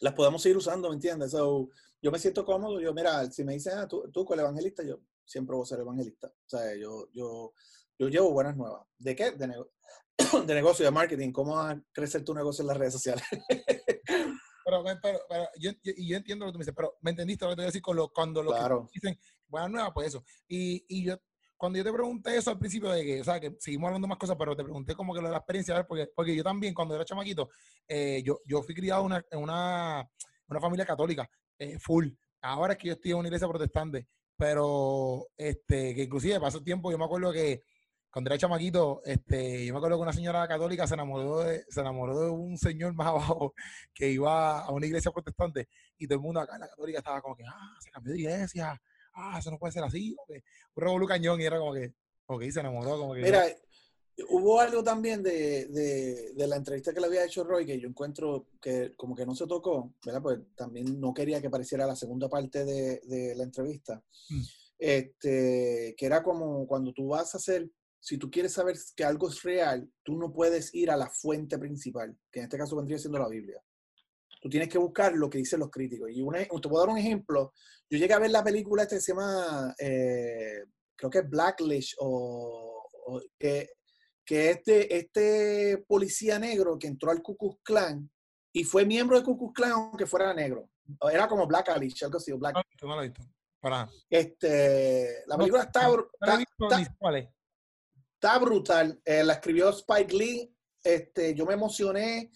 las podemos seguir usando, ¿me entiendes? So, yo me siento cómodo. Yo, mira, si me dicen, ah, tú, tú con el evangelista, yo, siempre voy a ser evangelista. O sea, yo, yo, yo llevo buenas nuevas. ¿De qué? De, de negocio, de marketing. ¿Cómo va a crecer tu negocio en las redes sociales? pero, pero, pero yo, yo, entiendo lo que tú me dices, pero ¿me entendiste lo que te voy a decir con lo, cuando lo que dicen buenas nuevas? Pues eso. Y, y yo, cuando yo te pregunté eso al principio de que, o sea, que seguimos hablando más cosas, pero te pregunté como que lo de la experiencia, porque, porque yo también, cuando era chamaquito, eh, yo, yo fui criado una, en una una familia católica, eh, full. Ahora es que yo estoy en una iglesia protestante, pero este, que inclusive pasó tiempo, yo me acuerdo que cuando era chamaquito, este, yo me acuerdo que una señora católica se enamoró de, se enamoró de un señor más abajo que iba a una iglesia protestante y todo el mundo acá en la católica estaba como que, ah, se cambió de iglesia, ah, eso no puede ser así, un revolú cañón y era como que, ok, se enamoró, como que... Mira, hubo algo también de, de, de, la entrevista que le había hecho Roy que yo encuentro que como que no se tocó, ¿verdad? Pues también no quería que pareciera la segunda parte de, de la entrevista. Mm. Este, que era como cuando tú vas a hacer si tú quieres saber que algo es real, tú no puedes ir a la fuente principal, que en este caso vendría siendo la Biblia. Tú tienes que buscar lo que dicen los críticos. Y una, te puedo dar un ejemplo. Yo llegué a ver la película esta que se llama, eh, creo que es Blacklist, o, que, que este, este policía negro que entró al Ku Klux Klan y fue miembro del Ku Klux Klan aunque fuera negro. Era como Blacklist, algo así. Black... No, no Para. Este, la película está, está, Está brutal. Eh, la escribió Spike Lee. Este, yo me emocioné,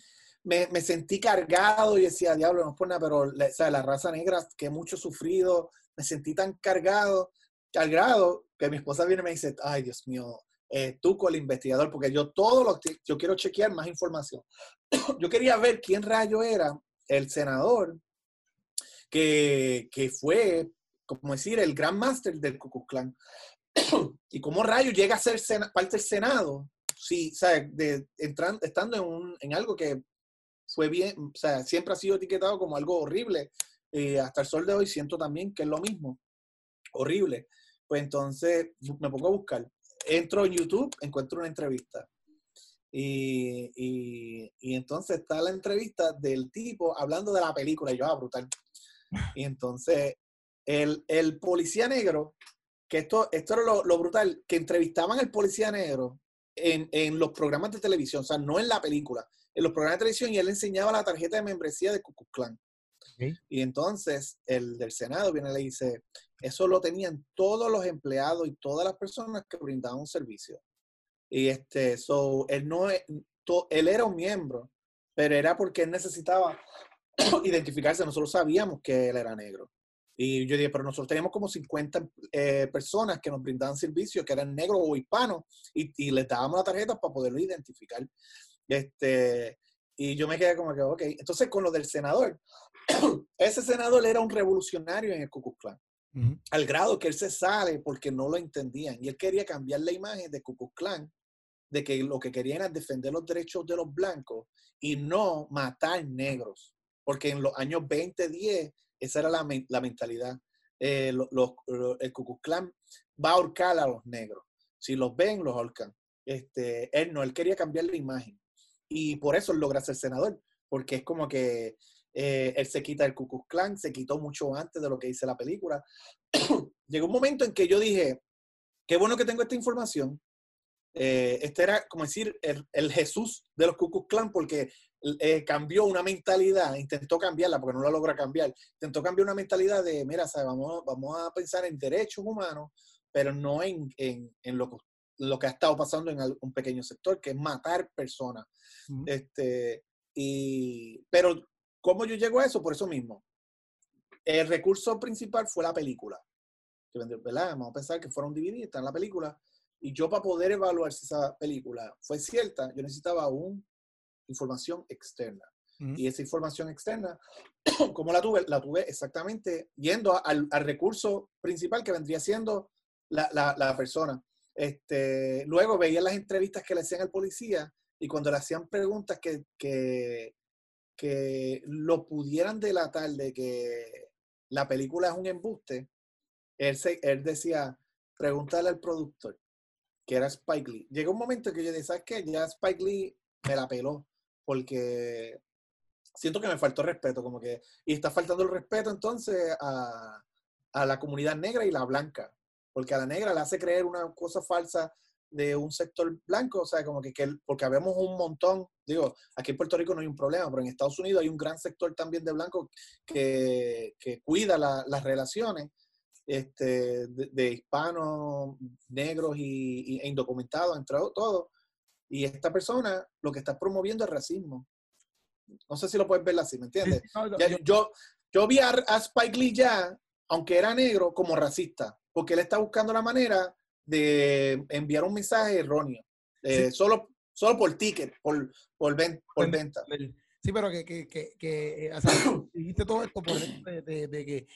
me, me, sentí cargado y decía, diablo, no es por nada, pero la, la raza negra que mucho sufrido, me sentí tan cargado, cargado, que mi esposa viene y me dice, ay, Dios mío, eh, tú con el investigador, porque yo todo lo yo quiero chequear más información. yo quería ver quién rayo era el senador que, que fue, como decir, el gran máster del Ku Klan. y cómo rayo llega a ser parte del Senado, sí, De, estando en, un, en algo que fue bien, o sea, siempre ha sido etiquetado como algo horrible. Eh, hasta el sol de hoy siento también que es lo mismo, horrible. Pues entonces me pongo a buscar. Entro en YouTube, encuentro una entrevista. Y, y, entonces está la entrevista del tipo hablando de la película. Y yo, ah, brutal. Y entonces el, el policía negro que esto, esto era lo, brutal, que entrevistaban al policía negro en, en, los programas de televisión, o sea, no en la película, en los programas de televisión y él enseñaba la tarjeta de membresía de Ku Klux Y entonces el del Senado viene y le dice, eso lo tenían todos los empleados y todas las personas que brindaban un servicio. Y este, so, él no, él era un miembro, pero era porque él necesitaba identificarse. Nosotros sabíamos que él era negro. Y yo dije, pero nosotros teníamos como 50 eh, personas que nos brindaban servicios, que eran negros o hispanos, y, y les dábamos la tarjeta para poderlo identificar. Este, y yo me quedé como que, ok. Entonces, con lo del senador, ese senador era un revolucionario en el Ku Klux Klan. Al grado que él se sale porque no lo entendían. Y él quería cambiar la imagen de Ku Klux Klan, de que lo que querían era defender los derechos de los blancos y no matar negros. Porque en los años 2010 esa era la, la mentalidad. Eh, el Ku Klux va a ahorcar a los negros. Si los ven, los ahorcan. Este, él no, él quería cambiar la imagen. Y por eso logra ser senador, porque es como que eh, él se quita el Ku Klux Klan, se quitó mucho antes de lo que dice la película. Llegó un momento en que yo dije, qué bueno que tengo esta información. Eh, este era, como decir, el, el, Jesús de los Ku Klux Klan, porque eh, cambió una mentalidad, intentó cambiarla porque no la logra cambiar, intentó cambiar una mentalidad de, mira, vamos, vamos a pensar en derechos humanos, pero no en, en, en lo, lo, que ha estado pasando en un pequeño sector, que es matar personas. este, y, pero, ¿cómo yo llego a eso? Por eso mismo. El recurso principal fue la película. ¿verdad? Vamos a pensar que fueron divididas, está en la película. Y yo para poder evaluar si esa película fue cierta, yo necesitaba un información externa. Y esa información externa, ¿cómo la tuve? La tuve exactamente yendo al, al recurso principal que vendría siendo la, la, la, persona. Este, luego veía las entrevistas que le hacían al policía y cuando le hacían preguntas que, que, que lo pudieran delatar de que la película es un embuste, él, se, él decía, pregúntale al productor, que era Spike Lee. Llegó un momento que yo dije, ¿sabes qué? Ya Spike Lee me la peló porque siento que me faltó respeto, como que, y está faltando el respeto entonces a, a la comunidad negra y la blanca, porque a la negra le hace creer una cosa falsa de un sector blanco, o sea, como que, que porque habemos un montón, digo, aquí en Puerto Rico no hay un problema, pero en Estados Unidos hay un gran sector también de blancos que, que cuida las relaciones este, de, hispanos, negros y, e indocumentados, entre todos, y esta persona lo que está promoviendo es racismo. no sé si lo puedes ver así, ¿me entiendes? yo, yo, vi a, Spike Lee ya, aunque era negro, como racista, porque él está buscando la manera de enviar un mensaje erróneo, eh, solo, solo por ticket, por, por, por venta. Sí, pero que, que, que, que o sea, dijiste todo esto por de, de, de que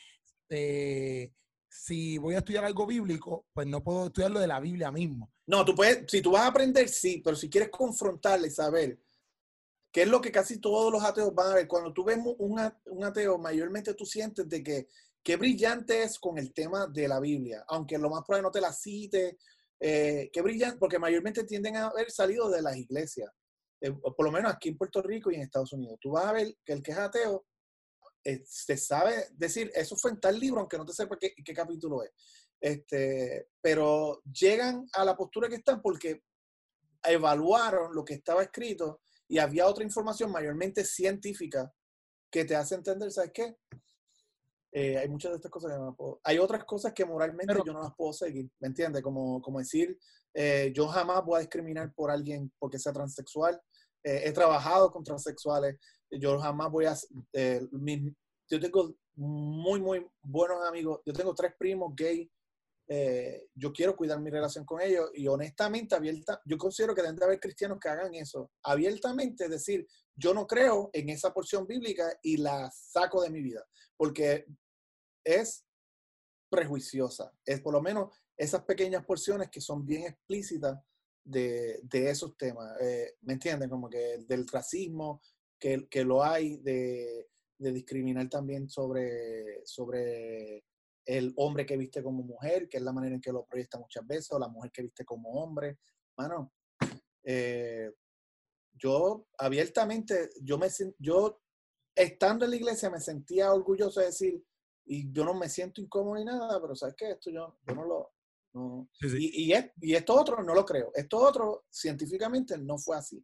eh, si voy a estudiar algo bíblico, pues no puedo estudiarlo de la Biblia mismo. No, tú puedes, si tú vas a aprender, sí, pero si quieres confrontarle y saber qué es lo que casi todos los ateos van a ver, cuando tú ves un, un ateo, mayormente tú sientes de que qué brillante es con el tema de la Biblia, aunque lo más probable no te la cite, eh, qué brillante, porque mayormente tienden a haber salido de las iglesias, eh, por lo menos aquí en Puerto Rico y en Estados Unidos. Tú vas a ver que el que es ateo eh, se sabe decir, eso fue en tal libro, aunque no te sepa qué, qué capítulo es. Este, pero llegan a la postura que están porque evaluaron lo que estaba escrito y había otra información mayormente científica que te hace entender, ¿sabes qué? Eh, hay muchas de estas cosas que no las puedo. Hay otras cosas que moralmente yo no las puedo seguir, ¿me entiendes? Como, como decir, eh, yo jamás voy a discriminar por alguien porque sea transexual. he trabajado con transexuales yo jamás voy a... Eh, yo tengo muy, muy buenos amigos. Yo tengo tres primos gay. Eh, yo quiero cuidar mi relación con ellos y honestamente, abierta, yo considero que deben de haber cristianos que hagan eso. Abiertamente decir, yo no creo en esa porción bíblica y la saco de mi vida, porque es prejuiciosa. Es por lo menos esas pequeñas porciones que son bien explícitas de, de esos temas. Eh, ¿Me entienden? Como que del racismo, que, que lo hay de, de, discriminar también sobre, sobre el hombre que viste como mujer, que es la manera en que lo proyecta muchas veces, o la mujer que viste como hombre. Bueno, eh, yo abiertamente, yo me yo estando en la iglesia me sentía orgulloso de decir, y yo no me siento incómodo ni nada, pero ¿sabes qué? Esto yo, yo no lo... No. Y, y, y, esto otro no lo creo. Esto otro científicamente no fue así.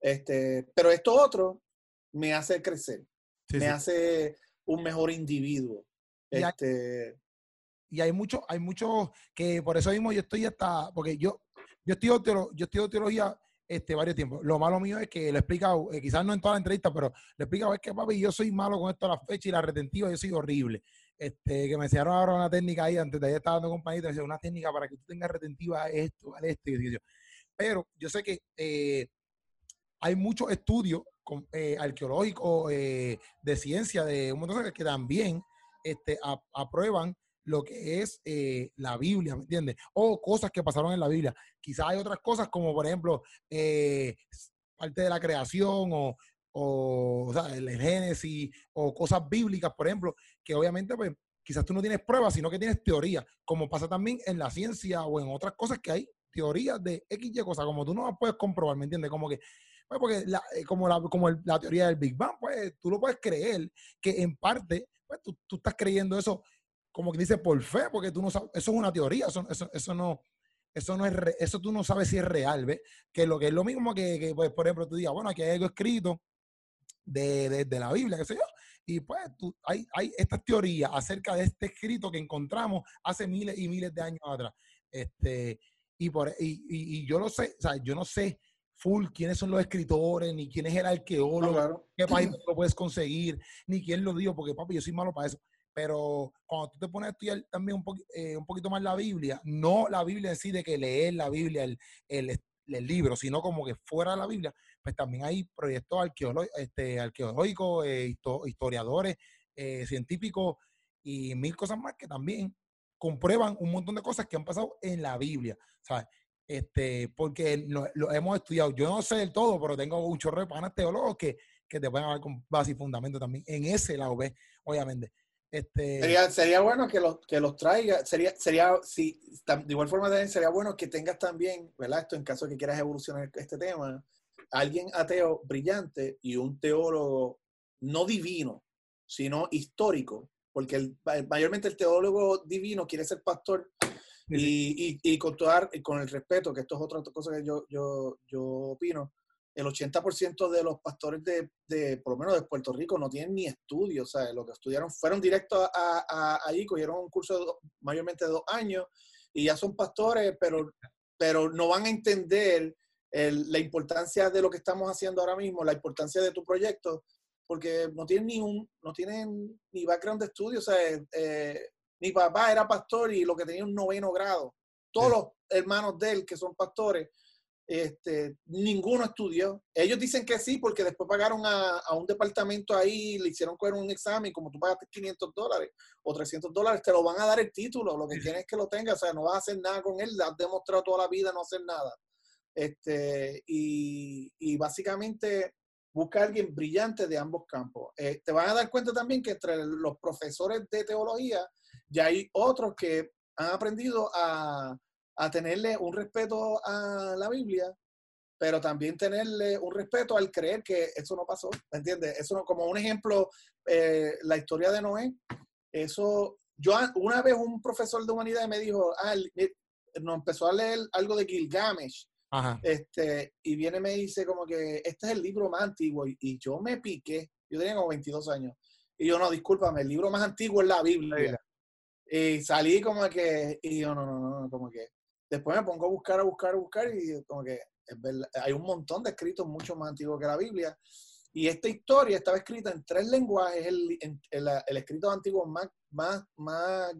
Este, pero esto otro me hace crecer, me hace un mejor individuo. Y este, hay, y hay mucho, hay mucho que por eso mismo yo estoy hasta, porque yo, yo teología, yo estudio teología este, varios tiempos. Lo malo mío es que lo he explicado, eh, quizás no en toda la entrevista, pero lo he explicado, es que papi, yo soy malo con esto a la fecha y la retentiva, yo soy horrible. Este, que me enseñaron ahora una técnica ahí, antes de ayer estaba dando compañía, decía, una técnica para que tú tengas retentiva esto, vale esto, y Pero yo sé que eh, hay muchos estudios eh, arqueológicos, eh, de ciencia, de un montón de cosas que también este, aprueban lo que es la Biblia, ¿me entiendes? O cosas que pasaron en la Biblia. Quizás hay otras cosas como, por ejemplo, parte de la creación o, o, el Génesis o cosas bíblicas, por ejemplo, que obviamente pues quizás tú no tienes pruebas, sino que tienes teoría, como pasa también en la ciencia o en otras cosas que hay teorías de X cosas, como tú no las puedes comprobar, ¿me entiendes? Como que pues porque la, eh, como, la, como la teoría del Big Bang, pues tú lo puedes creer, que en parte, pues tú, tú estás creyendo eso, como que dice por fe, porque tú no sabes, eso es una teoría, eso, eso, eso no, eso no es, eso tú no sabes si es real, ¿ves? Que lo que es lo mismo que, que pues, por ejemplo, tú digas, bueno, aquí hay algo escrito de, de, de, la Biblia, qué sé yo, y pues tú, hay, hay estas teorías acerca de este escrito que encontramos hace miles y miles de años atrás. Este, y, por, y, y, y yo lo sé, o sea, yo no sé full quiénes son los escritores, ni quién es el arqueólogo, qué país lo puedes conseguir, ni quién lo dio, porque papi, yo soy malo para eso. Pero cuando tú te pones a estudiar también un, eh, un poquito más la Biblia, no la Biblia en sí de que leer la Biblia, el, el, el libro, sino como que fuera de la Biblia, pues también hay proyectos este, arqueológicos, eh, historiadores, eh, científicos y mil cosas más que también comprueban un montón de cosas que han pasado en la Biblia. ¿sabes? este, porque lo, hemos estudiado. Yo no sé del todo, pero tengo un chorro de panas teólogos que, que te pueden hablar con base y fundamento también. En ese lado, ¿ves? Obviamente. Este... Sería, sería bueno que los, que los traiga, sería, sería, si, de igual forma también sería bueno que tengas también, ¿verdad? Esto en caso de que quieras evolucionar este tema, alguien ateo brillante y un teólogo no divino, sino histórico, porque el, mayormente el teólogo divino quiere ser pastor y, y, con, con el respeto, que esto es otra cosa que yo, yo, yo opino, el 80% de los pastores de, de, por lo menos de Puerto Rico, no tienen ni estudios, o sea, lo que estudiaron fueron directos a, a, allí, cogieron un curso mayormente de dos años y ya son pastores, pero, pero no van a entender la importancia de lo que estamos haciendo ahora mismo, la importancia de tu proyecto, porque no tienen ni un, no tienen ni background de estudio, o sea, eh, mi papá era pastor y lo que tenía un noveno grado. Todos los hermanos de él que son pastores, este, ninguno estudió. Ellos dicen que sí porque después pagaron a, a, un departamento ahí, le hicieron coger un examen, como tú pagaste 500 dólares o 300 dólares, te lo van a dar el título, lo que tienes es que lo tengas, o sea, no vas a hacer nada con él, has demostrado toda la vida no hacer nada. Este, y, y básicamente busca a alguien brillante de ambos campos. Eh, te van a dar cuenta también que entre los profesores de teología ya hay otros que han aprendido a, a tenerle un respeto a la Biblia, pero también tenerle un respeto al creer que eso no pasó, ¿me entiendes? Eso no, como un ejemplo, eh, la historia de Noé, eso, yo una vez un profesor de humanidad me dijo, ah, nos empezó a leer algo de Gilgamesh, Este, y viene y me dice como que este es el libro más antiguo, y, y, yo me piqué, yo tenía como 22 años, y yo no, discúlpame, el libro más antiguo es la Biblia. Y salí como que, y yo no, no, no, como que, después me pongo a buscar, a buscar, a buscar y como que hay un montón de escritos mucho más antiguos que la Biblia. Y esta historia estaba escrita en tres lenguajes, el, el, el escrito antiguo más, más, más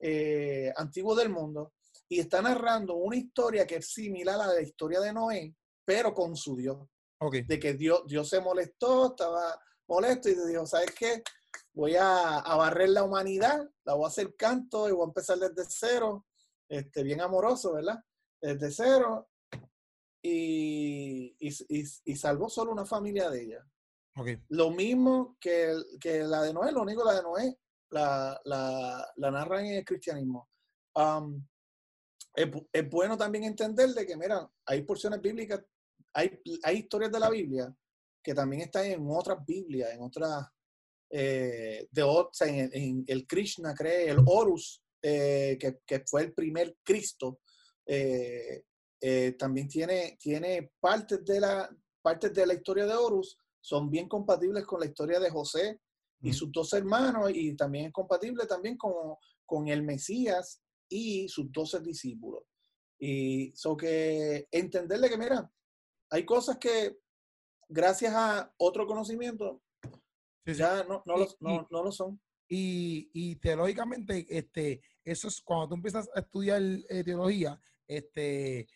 eh, antiguo del mundo. Y está narrando una historia que es similar a la historia de Noé, pero con su Dios. De que Dios, Dios se molestó, estaba molesto y dijo, ¿sabes qué? Voy a, a barrer la humanidad, la voy a hacer canto y voy a empezar desde cero este, bien amoroso, ¿verdad? Desde cero, y, y, salvó solo una familia de ella. Lo mismo que, que, la de Noé, lo único la de Noé la, la, la narra en el cristianismo. Um, es, es, bueno también entender de que, mira, hay porciones bíblicas, hay, hay historias de la Biblia que también están en otras Biblias, en otras, eh, de, en, en, el Krishna cree, el Horus, eh, que, fue el primer Cristo, eh, eh, también tiene, tiene partes, de la, partes de la historia de Horus, son bien compatibles con la historia de José y sus dos hermanos, y también es compatible también con, con el Mesías y sus doce discípulos. Y so que entenderle que, mira, hay cosas que gracias a otro conocimiento ya no, no, no, no lo son. Y, teológicamente, este, eso es cuando tú empiezas a estudiar eh, teología, este,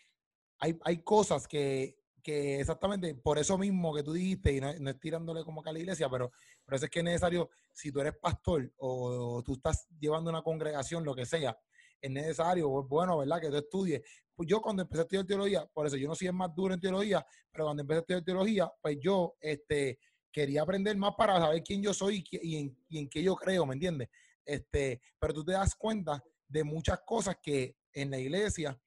hay, hay cosas que, que, exactamente por eso mismo que tú dijiste, y no, es tirándole como a la iglesia, pero por eso es que es necesario, si tú eres pastor o, tú estás llevando una congregación, lo que sea, es necesario, es bueno, ¿verdad? Que tú estudies. Pues yo cuando empecé a estudiar teología, por eso yo no soy el más duro en teología, pero cuando empecé a estudiar teología, pues yo, este, quería aprender más para saber quién yo soy y, en, y qué yo creo, ¿me entiendes? Este, pero tú te das cuenta de muchas cosas que en la iglesia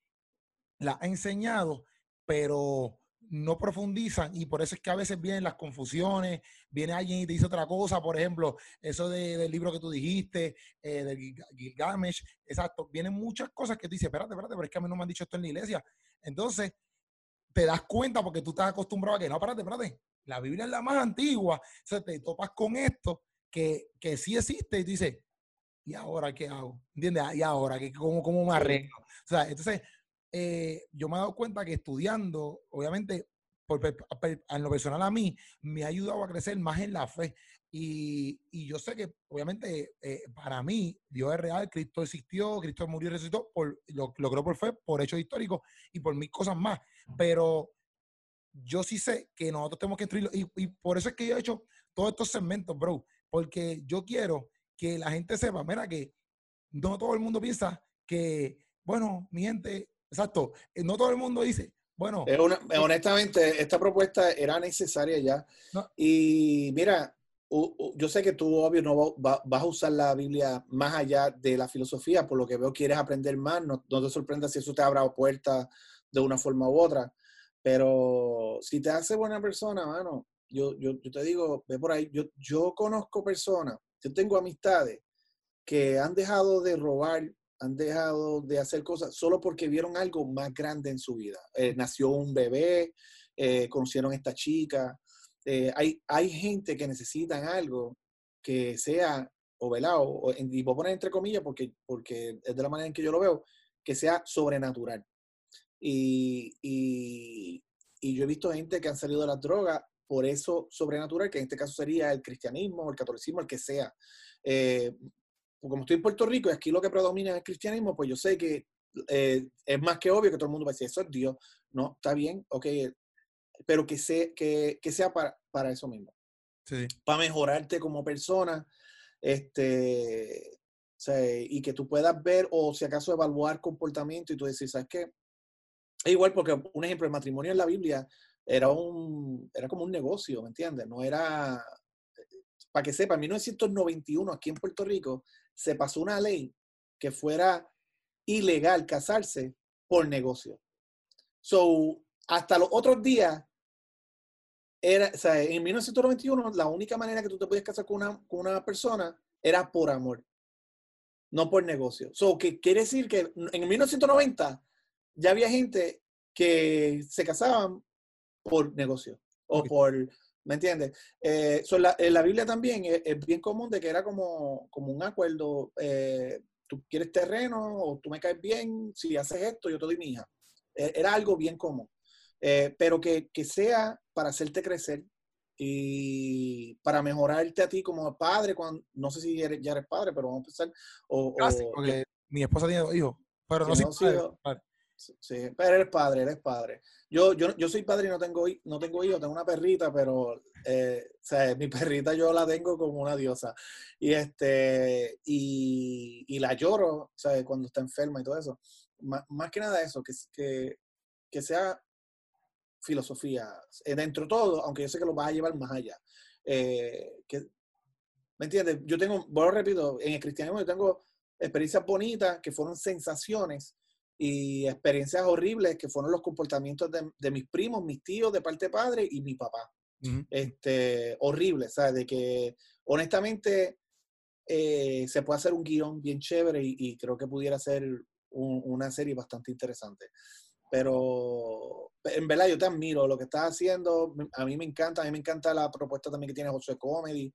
la ha enseñado, pero no profundizan y por eso es que a veces vienen las confusiones, viene alguien y te dice otra cosa, por ejemplo, eso del libro que tú dijiste, eh, del Gilgamesh, exacto, vienen muchas cosas que tú dices, espérate, espérate, pero es que a mí no me han dicho esto en la iglesia. Entonces, te das cuenta porque tú estás acostumbrado a que no, espérate, espérate, la Biblia es la más antigua, o sea, te topas con esto que, que sí existe y tú dices, ¿y ahora qué hago? ¿Entiendes? ¿Y ahora qué, cómo, cómo me arreglo? O sea, entonces, eh, yo me he dado cuenta que estudiando, obviamente, por, en lo personal a mí, me ha ayudado a crecer más en la fe. Y, y yo sé que, obviamente, eh, para mí, Dios es real, Cristo existió, Cristo murió y resucitó, por, lo, lo creo por fe, por hechos históricos y por mil cosas más. Pero yo sí sé que nosotros tenemos que instruirlo. Y, y, por eso es que yo he hecho todos estos segmentos, bro. Porque yo quiero que la gente sepa, mira, que no todo el mundo piensa que, bueno, mi gente, exacto, eh, no todo el mundo dice, bueno. honestamente, esta propuesta era necesaria ya. Y mira, yo sé que tú, obvio, no vas a usar la Biblia más allá de la filosofía, por lo que veo quieres aprender más. No, no te sorprendas si eso te abra puertas de una forma u otra. Pero si te hace buena persona, mano, yo, yo, yo te digo, ve por ahí, yo, yo conozco personas, yo tengo amistades que han dejado de robar, han dejado de hacer cosas solo porque vieron algo más grande en su vida. Eh, nació un bebé, eh, conocieron a esta chica. Eh, hay, hay gente que necesitan algo que sea, o velado, y voy a poner entre comillas porque, porque es de la manera en que yo lo veo, que sea sobrenatural. Y, y yo he visto gente que han salido de las drogas por eso sobrenatural, que en este caso sería el cristianismo, el catolicismo, el que sea. Eh, como estoy en Puerto Rico y aquí lo que predomina es el cristianismo, pues yo sé que eh, es más que obvio que todo el mundo va a decir, eso es Dios. No, está bien, ok, pero que, sea, que, que sea para, para eso mismo. Sí. Para mejorarte como persona, este, y que tú puedas ver o si acaso evaluar comportamiento y tú decir, ¿sabes qué? Es igual porque un ejemplo, el matrimonio en la Biblia era, un, era como un negocio, ¿me entiendes? No era, para que sepa, en 1991 aquí en Puerto Rico se pasó una ley que fuera ilegal casarse por negocio. So, hasta los otros días, era, o sea, en 1991 la única manera que tú te podías casar con una, con una persona era por amor, no por negocio. So, que quiere decir que en 1990 ya había gente que se casaban por negocio o por, ¿me entiendes? Eh, en la Biblia también es, bien común de que era como, como un acuerdo, eh, tú quieres terreno o tú me caes bien, si haces esto yo te doy mi hija. E, era algo bien común. Eh, pero que, que, sea para hacerte crecer y para mejorarte a ti como padre, cuando, no sé si ya eres padre, pero vamos a empezar. O, porque mi esposa tiene dos hijos, pero no, soy padre. Sí, pero eres padre, eres padre. Yo, yo, yo soy padre y no tengo, no tengo hijos, tengo una perrita, pero eh, o sea, mi perrita yo la tengo como una diosa. Y este, y, y la lloro, ¿sabes? Cuando está enferma y todo eso. más que nada eso, que, que, que sea filosofía, eh, dentro de todo, aunque yo sé que lo vas a llevar más allá. Eh, que, ¿Me entiendes? Yo tengo, bueno, repito, en el cristianismo yo tengo experiencias bonitas que fueron sensaciones y experiencias horribles que fueron los comportamientos de, mis primos, mis tíos de parte de padre y mi papá. este, horrible, ¿sabes? De que honestamente eh, se puede hacer un guion bien chévere y, creo que pudiera ser una serie bastante interesante. Pero en verdad yo te admiro lo que estás haciendo, a mí me encanta, a mí me encanta la propuesta también que tiene José Comedy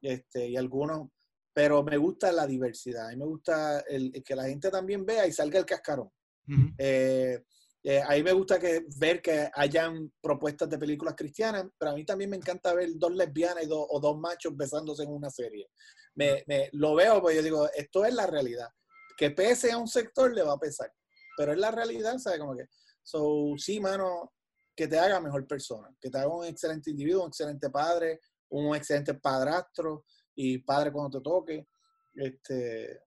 este, y algunos pero me gusta la diversidad, a mí me gusta el, que la gente también vea y salga el cascarón. Eh, eh, a mí me gusta que, ver que hayan propuestas de películas cristianas, pero a mí también me encanta ver dos lesbianas y o dos machos besándose en una serie. Me, me, lo veo porque yo digo, esto es la realidad. Que pese a un sector le va a pesar, pero es la realidad, ¿sabes? Como que, so, sí, mano, que te haga mejor persona, que te haga un excelente individuo, un excelente padre, un excelente padrastro, y padre cuando te toque. Este,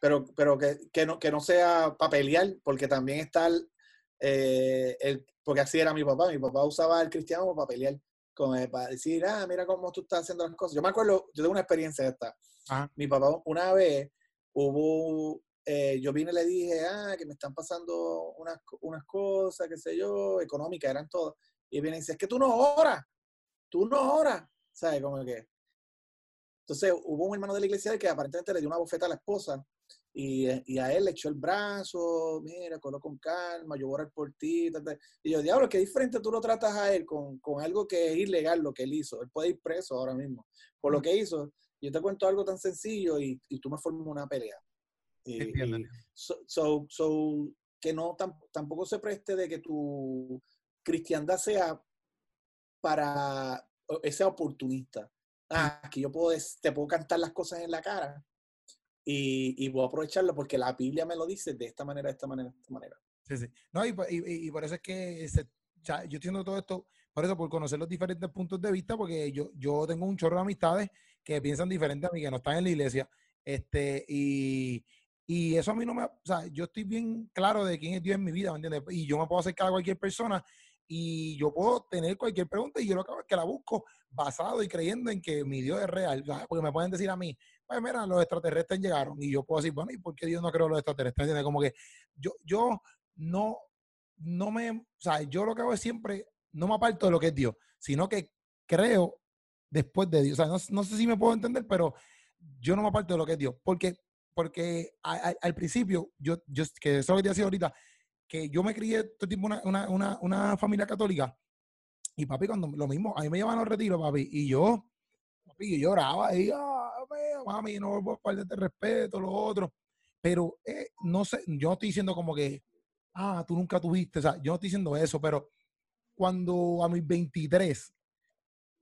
pero pero que, que, no, que no sea papelial, porque también está el, eh, el, porque así era mi papá, mi papá usaba el cristiano para papelial, como para decir, ah, mira cómo tú estás haciendo las cosas. Yo me acuerdo, yo tengo una experiencia de esta. Mi papá una vez hubo, eh, yo vine y le dije, ah, que me están pasando unas, unas cosas, qué sé yo, económicas, eran todas. Y viene y dice, es que tú no oras, tú no oras. ¿Sabes? Como que, entonces hubo un hermano de la iglesia que aparentemente le dio una bofeta a la esposa y, y a él le echó el brazo, mira, colo con calma, yo voy a orar por ti. Y yo, diablo, qué diferente tú lo tratas a él con, con, algo que es ilegal lo que él hizo. Él puede ir preso ahora mismo por lo que hizo. Yo te cuento algo tan sencillo y, y tú me formas una pelea. Y, so, so, que no tampoco se preste de que tu cristiandad sea para ese oportunista ah, que yo puedo, te puedo cantar las cosas en la cara y, y a aprovecharlo porque la Biblia me lo dice de esta manera, de esta manera, de esta manera. Sí, sí. No, y, y, y por eso es que yo entiendo todo esto, por eso, por conocer los diferentes puntos de vista, porque yo, yo tengo un chorro de amistades que piensan diferente a mí, que no están en la iglesia. Este, y, y eso a mí no me, o sea, yo estoy bien claro de quién es Dios en mi vida, ¿me entiendes? Y yo me puedo acercar a cualquier persona y yo puedo tener cualquier pregunta y yo lo que hago es que la busco basado y creyendo en que mi Dios es real. Porque me pueden decir a mí, pues mira, los extraterrestres llegaron y yo puedo decir, bueno, ¿y por qué Dios no creó los extraterrestres? Como que yo, yo no, no me, o sea, yo lo que hago es siempre, no me aparto de lo que es Dios, sino que creo después de Dios. O sea, no, no sé si me puedo entender, pero yo no me aparto de lo que es Dios. Porque, porque al principio, yo, yo, que eso es lo que te decía ahorita, que yo me crié todo el tiempo una, una, una, una familia católica y papi, cuando lo mismo, a mí me llevaban los retiros, papi, y yo, papi, yo lloraba y, ah, mami, no voy a perderte respeto, lo otro. Pero eh, no sé, yo no estoy diciendo como que, ah, tú nunca tuviste, o sea, yo no estoy diciendo eso, pero cuando a mis 23,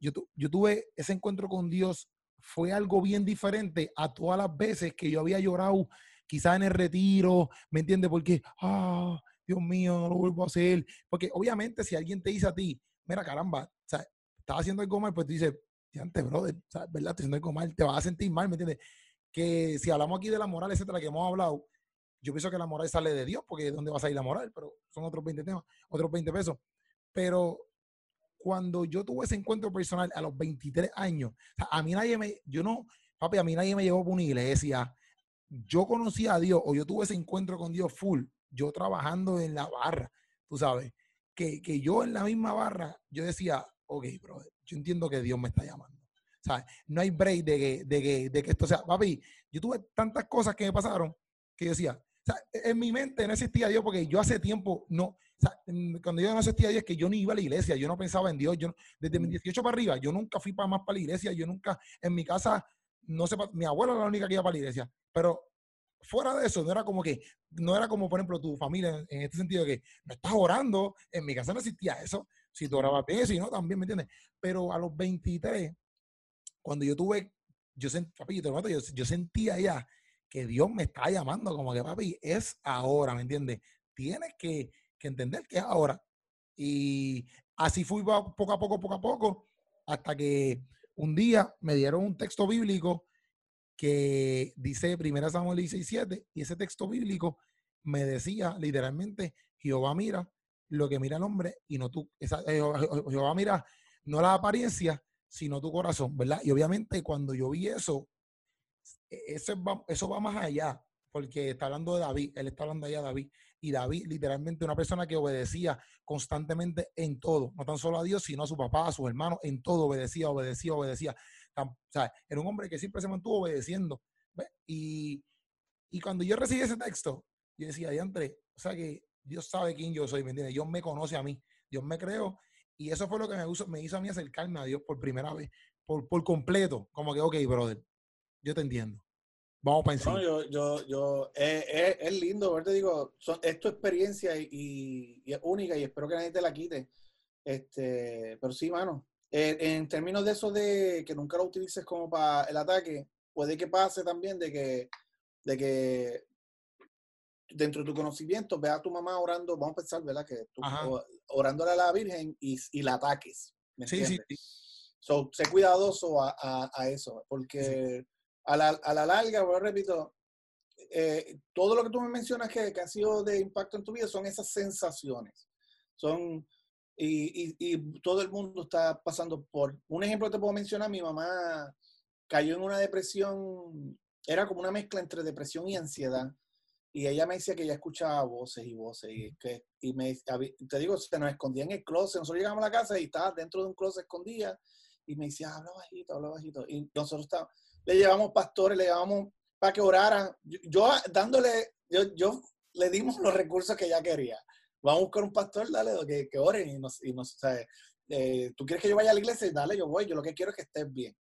yo, yo tuve ese encuentro con Dios, fue algo bien diferente a todas las veces que yo había llorado, quizás en el retiro, ¿me entiendes? Porque, ah, Dios mío, no lo vuelvo a hacer. Porque obviamente si alguien te dice a ti, mira, caramba, o sea, estás haciendo algo mal, pues tú dices, antes, brother, ¿sabes? ¿verdad? Estoy haciendo algo mal, te vas a sentir mal, ¿me entiendes? Que si hablamos aquí de la moral, etcétera, que hemos hablado, yo pienso que la moral sale de Dios, porque ¿dónde va a salir la moral? Pero son otros 20 temas, otros 20 pesos. Pero cuando yo tuve ese encuentro personal a los 23 años, a mí nadie me, yo no, papi, a mí nadie me llevó por una iglesia. Yo conocí a Dios o yo tuve ese encuentro con Dios full, yo trabajando en la barra, tú sabes, que, que yo en la misma barra, yo decía, ok, bro, yo entiendo que Dios me está llamando. ¿Sabes? No hay break de que, de, que, de que esto sea, papi, yo tuve tantas cosas que me pasaron que yo decía, o sea, en mi mente no existía Dios porque yo hace tiempo no, o sea, cuando yo no existía Dios es que yo ni iba a la iglesia, yo no pensaba en Dios, yo desde mis 18 para arriba, yo nunca fui para más para la iglesia, yo nunca, en mi casa, no sé, mi abuela era la única que iba para la iglesia, pero fuera de eso, no era como que, no era como, por ejemplo, tu familia, en este sentido de que no estás orando, en mi casa no existía eso, si tú orabas bien, si no, también, ¿me entiendes? Pero a los 23, cuando yo tuve, yo, papi, yo, yo, yo sentía ya que Dios me está llamando, como que, papi, es ahora, ¿me entiendes? Tienes que, que entender que es ahora. Y así fui poco a poco, poco a poco, hasta que un día me dieron un texto bíblico que dice 1 Samuel 16, y ese texto bíblico me decía literalmente, Jehová mira lo que mira el hombre y no tú, esa, eh, Jehová mira no la apariencia, sino tu corazón, ¿verdad? Y obviamente cuando yo vi eso, e, eso va, eso va más allá, porque está hablando de David, él está hablando allá de David, y David literalmente una persona que obedecía constantemente en todo, no tan solo a Dios, sino a su papá, a sus hermanos, en todo obedecía, obedecía, obedecía. O sea, era un hombre que siempre se mantuvo obedeciendo. Y, y, cuando yo recibí ese texto, yo decía, André, o sea que Dios sabe quién yo soy, ¿me entiendes? Dios me conoce a mí, Dios me creó. Y eso fue lo que me hizo, me hizo a mí acercarme a Dios por primera vez, por, por completo. Como que, ok, brother, yo te entiendo. Vamos para encima. No, yo, yo, yo, eh, eh, es lindo, ¿verdad? Digo, son, es tu experiencia y, y, es única y espero que nadie te la quite. Este, pero sí, mano, eh, en términos de eso de que nunca lo utilices como para el ataque, puede que pase también de que, de que dentro de tu conocimiento ve a tu mamá orando, vamos a pensar, ¿verdad? Que tú orándole a la Virgen y, y la ataques. sí, sí, sí. So, sé cuidadoso a, a, eso, porque a, la, a la larga, bueno, repito, eh, todo lo que tú me mencionas que, que, ha sido de impacto en tu vida son esas sensaciones. Son, y, y, todo el mundo está pasando por, un ejemplo te puedo mencionar, mi mamá cayó en una depresión, era como una mezcla entre depresión y ansiedad. Y ella me decía que ella escuchaba voces y voces. Y, que, y me, te digo, se nos escondía en el closet. Nosotros llegamos a la casa y estaba dentro de un closet escondida. Y me decía, habla bajito, habla bajito. Y nosotros estábamos, le llevamos pastores, le llevamos para que oraran. Yo, dándole, yo, yo le dimos los recursos que ella quería vamos a buscar un pastor, dale, que, que oren y nos, y nos eh, tú quieres que yo vaya a la iglesia, dale, yo voy, yo lo que quiero es que estés bien.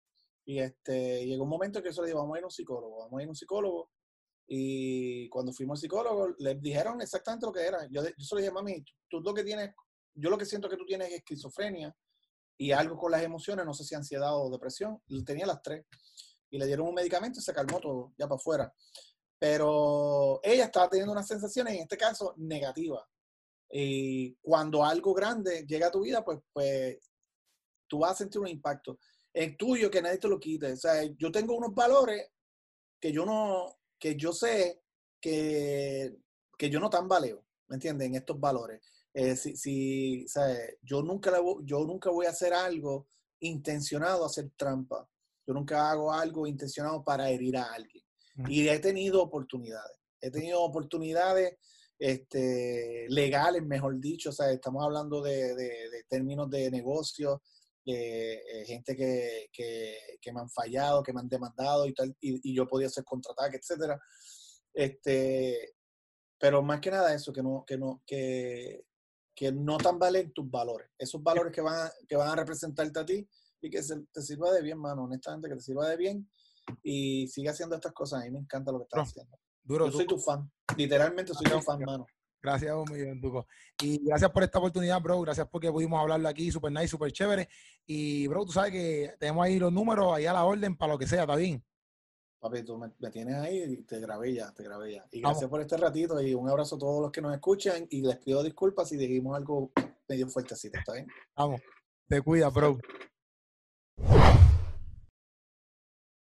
Y este, llegó un momento que eso le digo, vamos a ir a un psicólogo, vamos a ir a un psicólogo. Y cuando fuimos al psicólogo, le dijeron exactamente lo que era. Yo, yo solo dije, mami, tú, lo que tienes, yo lo que siento que tú tienes es esquizofrenia y algo con las emociones, no sé si ansiedad o depresión. Tenía las tres. Y le dieron un medicamento y se calmó todo, ya para afuera. Pero ella estaba teniendo unas sensaciones, en este caso, negativas. Y cuando algo grande llega a tu vida, pues, pues tú vas a sentir un impacto. Es tuyo que nadie te lo quite. O sea, yo tengo unos valores que yo no, que yo sé que, que yo no tan valeo, ¿me entiendes? En estos valores. Eh, si, si yo, nunca yo nunca voy a hacer algo intencionado a hacer trampa. Yo nunca hago algo intencionado para herir a alguien. Y he tenido oportunidades. He tenido oportunidades este, legales, mejor dicho, o sea, estamos hablando de, términos de negocio, de eh, gente que, que, me han fallado, que me han demandado y tal, y, yo podía ser contraataque, etcétera. Este, pero más que nada eso, que no, que no, que, que no tan valen tus valores, esos valores que van, a, que van a representarte a ti y que te sirva de bien, mano, honestamente, que te sirva de bien y siga haciendo estas cosas. A mí me encanta lo que estás haciendo. Duro, yo soy tu fan. Literalmente soy tu fan, mano. Gracias un millón, Duco. Y gracias por esta oportunidad, bro. Gracias porque pudimos hablarlo aquí, super nice, super chévere. Y, bro, tú sabes que tenemos ahí los números, ahí a la orden para lo que sea, ¿está bien? Papi, tú me, tienes ahí y te grabé ya, te grabé ya. Y gracias por este ratito y un abrazo a todos los que nos escuchan y les pido disculpas si dijimos algo medio fuertecito, ¿está bien? Vamos, te cuida, bro.